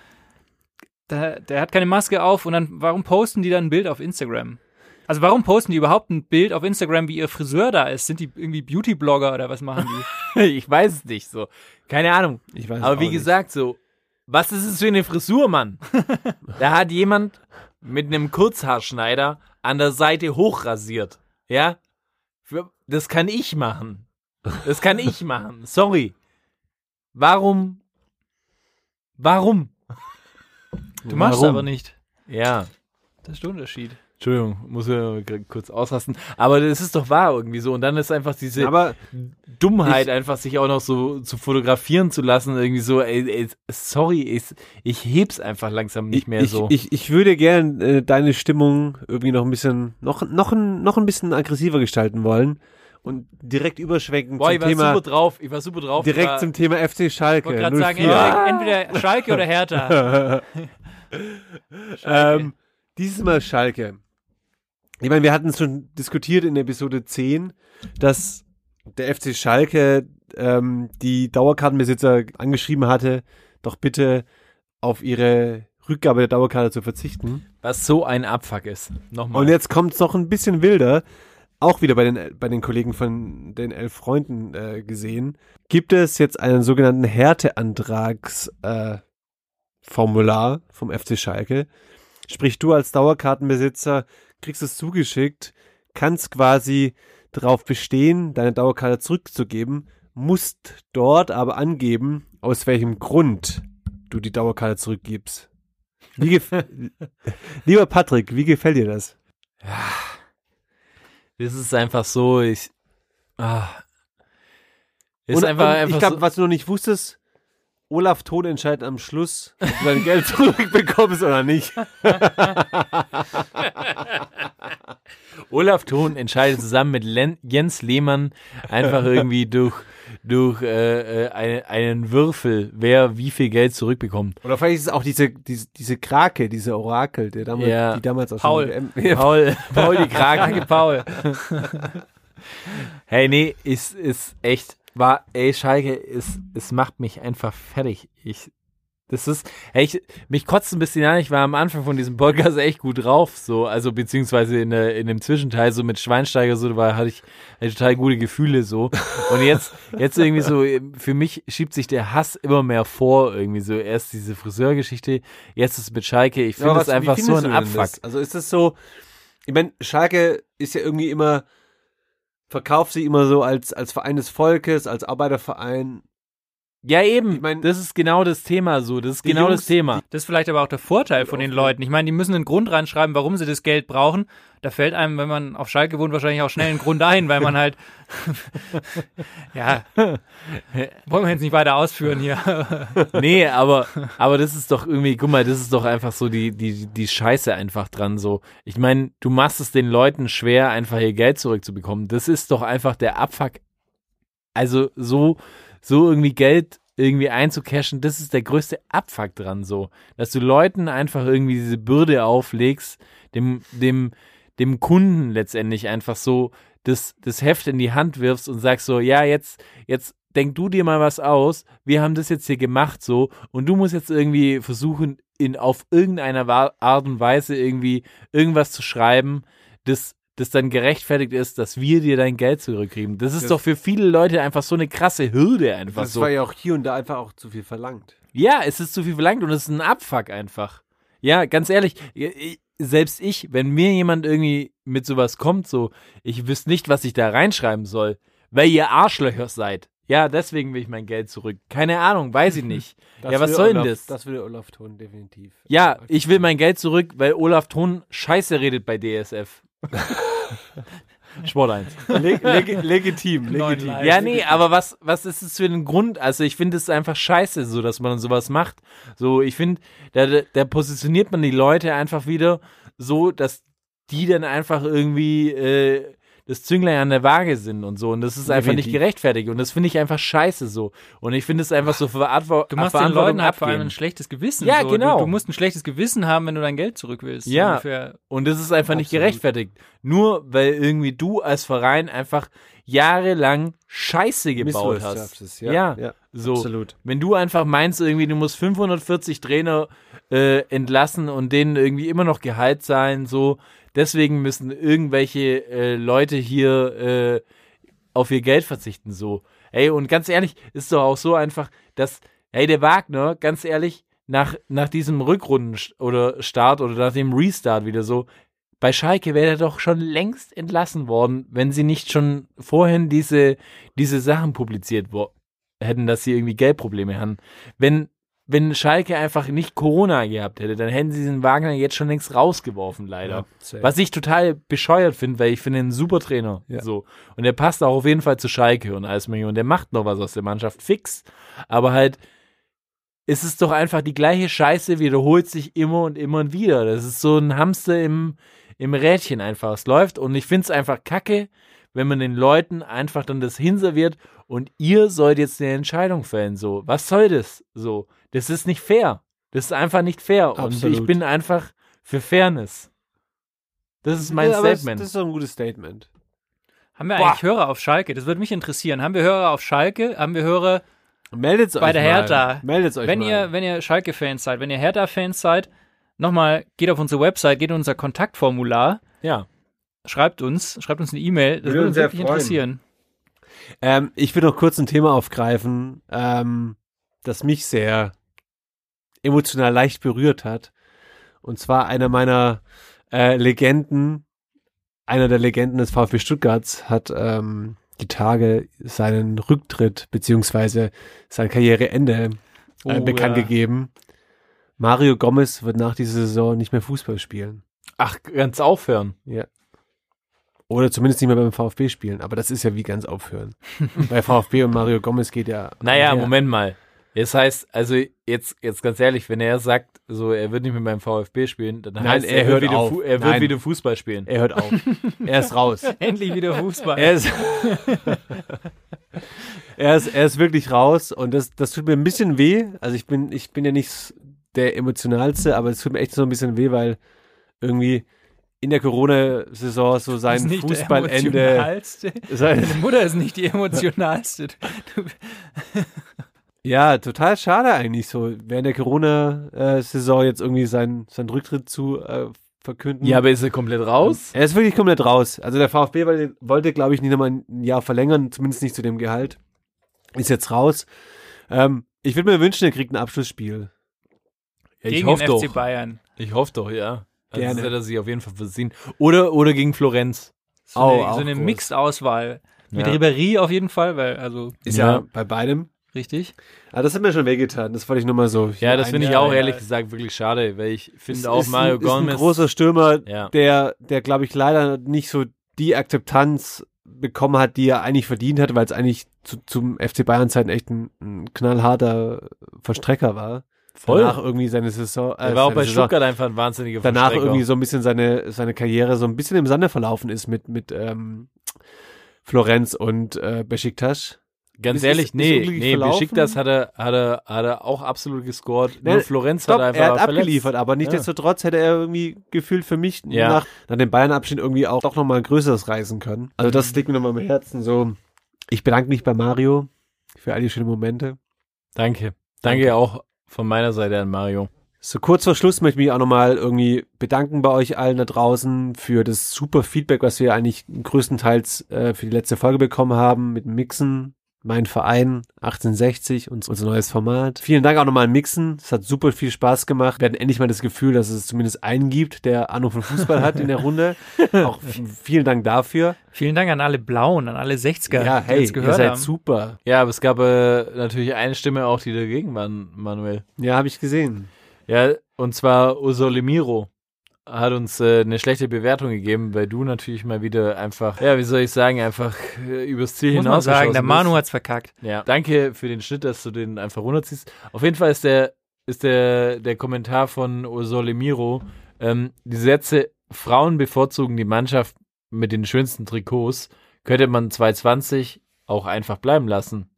der, der hat keine Maske auf und dann, warum posten die dann ein Bild auf Instagram? Also, warum posten die überhaupt ein Bild auf Instagram, wie ihr Friseur da ist? Sind die irgendwie Beauty-Blogger oder was machen die? ich weiß es nicht so. Keine Ahnung. Ich weiß Aber auch wie nicht. gesagt, so, was ist es für eine Frisur, Mann? da hat jemand mit einem Kurzhaarschneider an der Seite hochrasiert. Ja? Das kann ich machen. Das kann ich machen. Sorry. Warum? Warum? Du machst Warum? aber nicht. Ja. Das ist der Unterschied. Entschuldigung, muss ja kurz ausrasten. Aber das ist doch wahr irgendwie so. Und dann ist einfach diese Aber Dummheit, ich- einfach sich auch noch so zu fotografieren zu lassen. Irgendwie so, ey, ey, sorry, ich, ich heb's einfach langsam nicht mehr ich, so. Ich, ich würde gern äh, deine Stimmung irgendwie noch ein bisschen, noch, noch, ein, noch ein bisschen aggressiver gestalten wollen und direkt überschwenken Boah, ich zum war Thema, super drauf. Ich war super drauf. direkt war, zum Thema FC Schalke. Ich wollte gerade sagen, 04. entweder, Schalke oder Hertha. Ähm, dieses Mal Schalke. Ich meine, wir hatten es schon diskutiert in Episode 10, dass der FC Schalke ähm, die Dauerkartenbesitzer angeschrieben hatte, doch bitte auf ihre Rückgabe der Dauerkarte zu verzichten. was so ein Abfuck ist. Nochmal. Und jetzt kommt es noch ein bisschen wilder, auch wieder bei den, bei den Kollegen von den elf Freunden äh, gesehen. Gibt es jetzt einen sogenannten Härteantragsformular äh, vom FC Schalke? Sprich, du als Dauerkartenbesitzer kriegst es zugeschickt, kannst quasi darauf bestehen, deine Dauerkarte zurückzugeben, musst dort aber angeben, aus welchem Grund du die Dauerkarte zurückgibst. Lieber Patrick, wie gefällt dir das? das ist einfach so, ich. Ah, ist Und, einfach, und einfach ich glaube, so, was du noch nicht wusstest, Olaf Tod entscheidet am Schluss, ob du dein Geld zurückbekommst oder nicht. Olaf Thon entscheidet zusammen mit Len Jens Lehmann einfach irgendwie durch, durch äh, äh, eine, einen Würfel, wer wie viel Geld zurückbekommt. Oder vielleicht ist es auch diese, diese, diese Krake, diese Orakel, der damals, Ja. die damals auch Paul. schon dem- Paul, Paul die. Danke, Paul. Hey, nee, ist, ist echt, war, ey, Schalke, ist, es macht mich einfach fertig. Ich, das ist, hey, ich, mich kotzt ein bisschen an, ich war am Anfang von diesem Podcast echt gut drauf, so, also, beziehungsweise in, der, in dem Zwischenteil, so mit Schweinsteiger, so, da war, hatte ich, hatte ich total gute Gefühle, so. Und jetzt, jetzt irgendwie so, für mich schiebt sich der Hass immer mehr vor, irgendwie so, erst diese Friseurgeschichte, jetzt ist es mit Schalke, ich finde das wie einfach so ein Abfuck. Also ist es so, ich meine, Schalke ist ja irgendwie immer, verkauft sich immer so als, als Verein des Volkes, als Arbeiterverein. Ja, eben, Ich mein, das ist genau das Thema, so, das ist die genau Jungs, das Thema. Das ist vielleicht aber auch der Vorteil von den Leuten. Ich meine, die müssen einen Grund reinschreiben, warum sie das Geld brauchen. Da fällt einem, wenn man auf Schalke wohnt, wahrscheinlich auch schnell ein Grund ein, weil man halt, ja, wollen wir jetzt nicht weiter ausführen hier. Nee, aber, aber das ist doch irgendwie, guck mal, das ist doch einfach so die, die, die Scheiße einfach dran so. Ich meine, du machst es den Leuten schwer, einfach ihr Geld zurückzubekommen. Das ist doch einfach der Abfuck. Also so, so irgendwie Geld irgendwie einzucashen, das ist der größte Abfuck dran so. Dass du Leuten einfach irgendwie diese Bürde auflegst, dem, dem, dem Kunden letztendlich einfach so das, das Heft in die Hand wirfst und sagst so, ja, jetzt, jetzt denk du dir mal was aus, wir haben das jetzt hier gemacht so und du musst jetzt irgendwie versuchen, in auf irgendeiner Art und Weise irgendwie irgendwas zu schreiben, das, das dann gerechtfertigt ist, dass wir dir dein Geld zurückgeben. Das ist Das- doch für viele Leute einfach so eine krasse Hürde einfach Das so. war ja auch hier und da einfach auch zu viel verlangt. Ja, es ist zu viel verlangt und es ist ein Abfuck einfach. Ja, ganz ehrlich, ich- selbst ich, wenn mir jemand irgendwie mit sowas kommt, so, ich wüsste nicht, was ich da reinschreiben soll, weil ihr Arschlöcher seid. Ja, deswegen will ich mein Geld zurück. Keine Ahnung, weiß ich nicht. ja, was soll denn das? Das würde Olaf tun, definitiv. ja, ich will mein Geld zurück, weil Olaf Thon Scheiße redet bei DSF. Sport 1. Leg, leg, legitim, legitim. Ja, nee, aber was, was ist es für ein Grund? Also ich finde es einfach scheiße, so dass man sowas macht. So, ich finde, da, da, da positioniert man die Leute einfach wieder so, dass die dann einfach irgendwie äh, das Zünglein an der Waage sind und so. Und das ist einfach nicht gerechtfertigt. Und das finde ich einfach scheiße so. Und ich finde es einfach so verantwo Du machst den Leuten halt vor allem ein schlechtes Gewissen. Ja, so. genau. Du, du musst ein schlechtes Gewissen haben, wenn du dein Geld zurück willst. Ja. Ungefähr. Und das ist einfach nicht Absolut. gerechtfertigt. Nur weil irgendwie du als Verein einfach jahrelang Scheiße gebaut hast. Misswirtschaftest, ja. Ja. ja So, absolut. wenn du einfach meinst, irgendwie, du musst 540 Trainer äh, entlassen und denen irgendwie immer noch Gehalt zahlen, so, deswegen müssen irgendwelche äh, Leute hier äh, auf ihr Geld verzichten, so. Ey, und ganz ehrlich, ist doch auch so einfach, dass, hey, der Wagner, ganz ehrlich, nach, nach diesem Rückrunden oder Start oder nach dem Restart wieder so, bei Schalke wäre er doch schon längst entlassen worden, wenn sie nicht schon vorhin diese, diese Sachen publiziert wo- hätten, dass sie irgendwie Geldprobleme haben. Wenn, wenn Schalke einfach nicht Corona gehabt hätte, dann hätten sie diesen Wagner jetzt schon längst rausgeworfen, leider. Was ich total bescheuert finde, weil ich finde ihn ein super Trainer. Ja. So. Und der passt auch auf jeden Fall zu Schalke und alles Million. Der macht noch was aus der Mannschaft fix. Aber halt, es ist doch einfach die gleiche Scheiße, wiederholt sich immer und immer und wieder. Das ist so ein Hamster im, im Rädchen einfach. Es läuft und ich finde es einfach kacke, wenn man den Leuten einfach dann das hinserviert und ihr sollt jetzt eine Entscheidung fällen. So, was soll das? So, das ist nicht fair. Das ist einfach nicht fair. Und ich Absolut. bin einfach für Fairness. Das ist mein Ja, aber Statement. Das, ist doch ein gutes Statement. Haben wir eigentlich Hörer auf Schalke? Das würde mich interessieren. Haben wir Hörer auf Schalke? Haben wir Hörer Meldet euch bei der mal. Hertha? Meldet euch wenn mal. ihr, wenn ihr Schalke-Fans seid, wenn ihr Hertha-Fans seid, nochmal, geht auf unsere Website, geht in unser Kontaktformular, ja. schreibt uns, schreibt uns eine E-Mail. Das Würde würde uns wirklich freuen. interessieren. Ähm, ich will noch kurz ein Thema aufgreifen, ähm, das mich sehr emotional leicht berührt hat. Und zwar einer meiner äh, Legenden, einer der Legenden des VfB Stuttgarts hat ähm, die Tage seinen Rücktritt beziehungsweise sein Karriereende äh, Oh, bekannt ja. gegeben. Mario Gomez wird nach dieser Saison nicht mehr Fußball spielen. Ach, ganz aufhören. Oder zumindest nicht mehr beim VfB spielen. Aber das ist ja wie ganz aufhören. Bei VfB und Mario Gomez geht ja. Naja. Moment mal. Das heißt, also jetzt, jetzt ganz ehrlich, wenn er sagt, so er wird nicht mehr beim VfB spielen, dann Nein, heißt er er, hört wieder, auf. Fu er wird Nein. wieder Fußball spielen. Er hört auf. er ist raus. Endlich wieder Fußball. Er ist, er ist, er ist wirklich raus und das, das tut mir ein bisschen weh. Also ich bin, ich bin ja nicht der emotionalste, aber es tut mir echt so ein bisschen weh, weil irgendwie in der Corona-Saison so ist sein Fußballende. emotionalste. Sein, Deine Mutter ist nicht die emotionalste. Ja, total schade eigentlich so, während der Corona-Saison jetzt irgendwie seinen, seinen Rücktritt zu äh, verkünden. Ja, aber ist er komplett raus? Er ist wirklich komplett raus. Also der VfB wollte, wollte glaube ich, nicht nochmal ein Jahr verlängern, zumindest nicht zu dem Gehalt. Ist jetzt raus. Ähm, ich würde mir wünschen, er kriegt ein Abschlussspiel. Ja, ich gegen hoffe den FC doch. Bayern. Ich hoffe doch, ja. Also Gerne. das hätte er sich auf jeden Fall versehen. Oder, oder gegen Florenz. So Au, eine, so eine. Mixed-Auswahl. Mit Ja. Ribéry auf jeden Fall, weil, also, Ist Ja. ja, bei beidem. richtig. Aber das hat mir schon wehgetan. Das wollte ich nur mal so. Ja, das finde ich auch ja. ehrlich gesagt wirklich schade, weil ich finde auch ist Mario ein, ist ein Gomez. großer Stürmer, Ja. der, der glaube ich leider nicht so die Akzeptanz bekommen hat, die er eigentlich verdient hat, weil es eigentlich zu, zum FC Bayern Zeiten echt ein, ein knallharter Verstrecker war. Voll. Danach irgendwie seine Saison. Äh, er war auch bei Saison, Stuttgart einfach ein wahnsinniger danach irgendwie so ein bisschen seine, seine Karriere so ein bisschen im Sande verlaufen ist mit, mit ähm, Florenz und äh, Besiktas. Ganz Ist- ehrlich, ist- nee, nee? Besiktas hat er, hat er, hat er auch absolut gescored. Nee, Nur Florenz Stopp, hat er einfach er hat verletzt. abgeliefert, aber nichtsdestotrotz hätte er irgendwie gefühlt für mich Ja. nach, nach dem Bayern-Abschied irgendwie auch doch nochmal ein größeres reisen können. Also das Mhm. liegt mir nochmal am Herzen. So, ich bedanke mich bei Mario für all die schönen Momente. Danke. Danke auch von meiner Seite an Mario. So kurz vor Schluss möchte ich mich auch nochmal irgendwie bedanken bei euch allen da draußen für das super Feedback, was wir eigentlich größtenteils äh, für die letzte Folge bekommen haben mit Mixen. Mein Verein 1860, uns, unser neues Format. Vielen Dank auch nochmal an Mixen. Es hat super viel Spaß gemacht. Wir hatten endlich mal das Gefühl, dass es zumindest einen gibt, der Ahnung von Fußball hat in der Runde. Auch vielen Dank dafür. Vielen Dank an alle Blauen, an alle 60er, ja, die hey, ihr gehört seid haben. super. Ja, aber es gab äh, natürlich eine Stimme auch, die dagegen war, Manuel. Ja, habe ich gesehen. Ja, und zwar Usolimiro hat uns äh, eine schlechte Bewertung gegeben, weil du natürlich mal wieder einfach, ja, wie soll ich sagen, einfach äh, übers Ziel Muss man hinaus sagen, der Manu hat's verkackt. Ja, danke für den Schnitt, dass du den einfach runterziehst. Auf jeden Fall ist der, ist der, der Kommentar von Usolimiro, ähm, die Sätze, Frauen bevorzugen die Mannschaft mit den schönsten Trikots, könnte man 220 auch einfach bleiben lassen.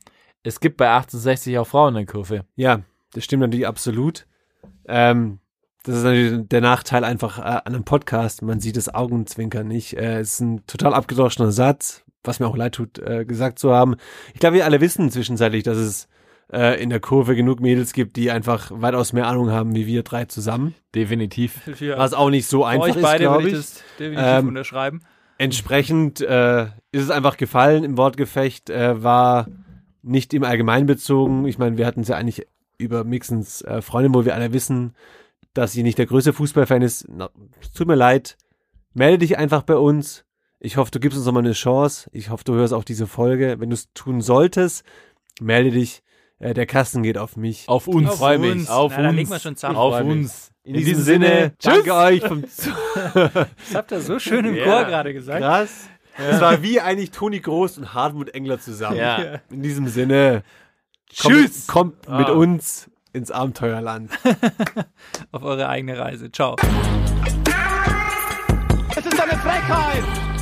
Es gibt bei 1860 auch Frauen in der Kurve. Ja, das stimmt natürlich absolut. Ähm, das ist natürlich der Nachteil einfach äh, an einem Podcast. Man sieht das Augenzwinkern nicht. Äh, es ist ein total abgedroschener Satz, was mir auch leid tut, äh, gesagt zu haben. Ich glaube, wir alle wissen zwischenzeitlich, dass es äh, in der Kurve genug Mädels gibt, die einfach weitaus mehr Ahnung haben wie wir drei zusammen. Definitiv. Für Was auch nicht so einfach euch ist, beide glaube würde ich das definitiv Ähm, unterschreiben. Entsprechend äh, ist es einfach gefallen im Wortgefecht, äh, war nicht im Allgemeinen bezogen. Ich meine, wir hatten es ja eigentlich über Mixens äh, Freundin, wo wir alle wissen, dass sie nicht der größte Fußballfan ist. Na, es tut mir leid. Melde dich einfach bei uns. Ich hoffe, du gibst uns nochmal eine Chance. Ich hoffe, du hörst auch diese Folge. Wenn du es tun solltest, melde dich. Äh, der Kasten geht auf mich. Auf uns. Auf freu mich. uns. Auf Na, uns. legen wir schon zusammen. Auf mich. uns. In, diesem Sinne, danke euch vom Das habt ihr so schön im Ja. Chor gerade gesagt. Krass. Es war wie eigentlich Toni Groß und Hartmut Engler zusammen. Ja. In diesem Sinne, Tschüss. kommt, kommt mit Ah. uns ins Abenteuerland. Auf eure eigene Reise. Ciao. Es ist eine Frechheit!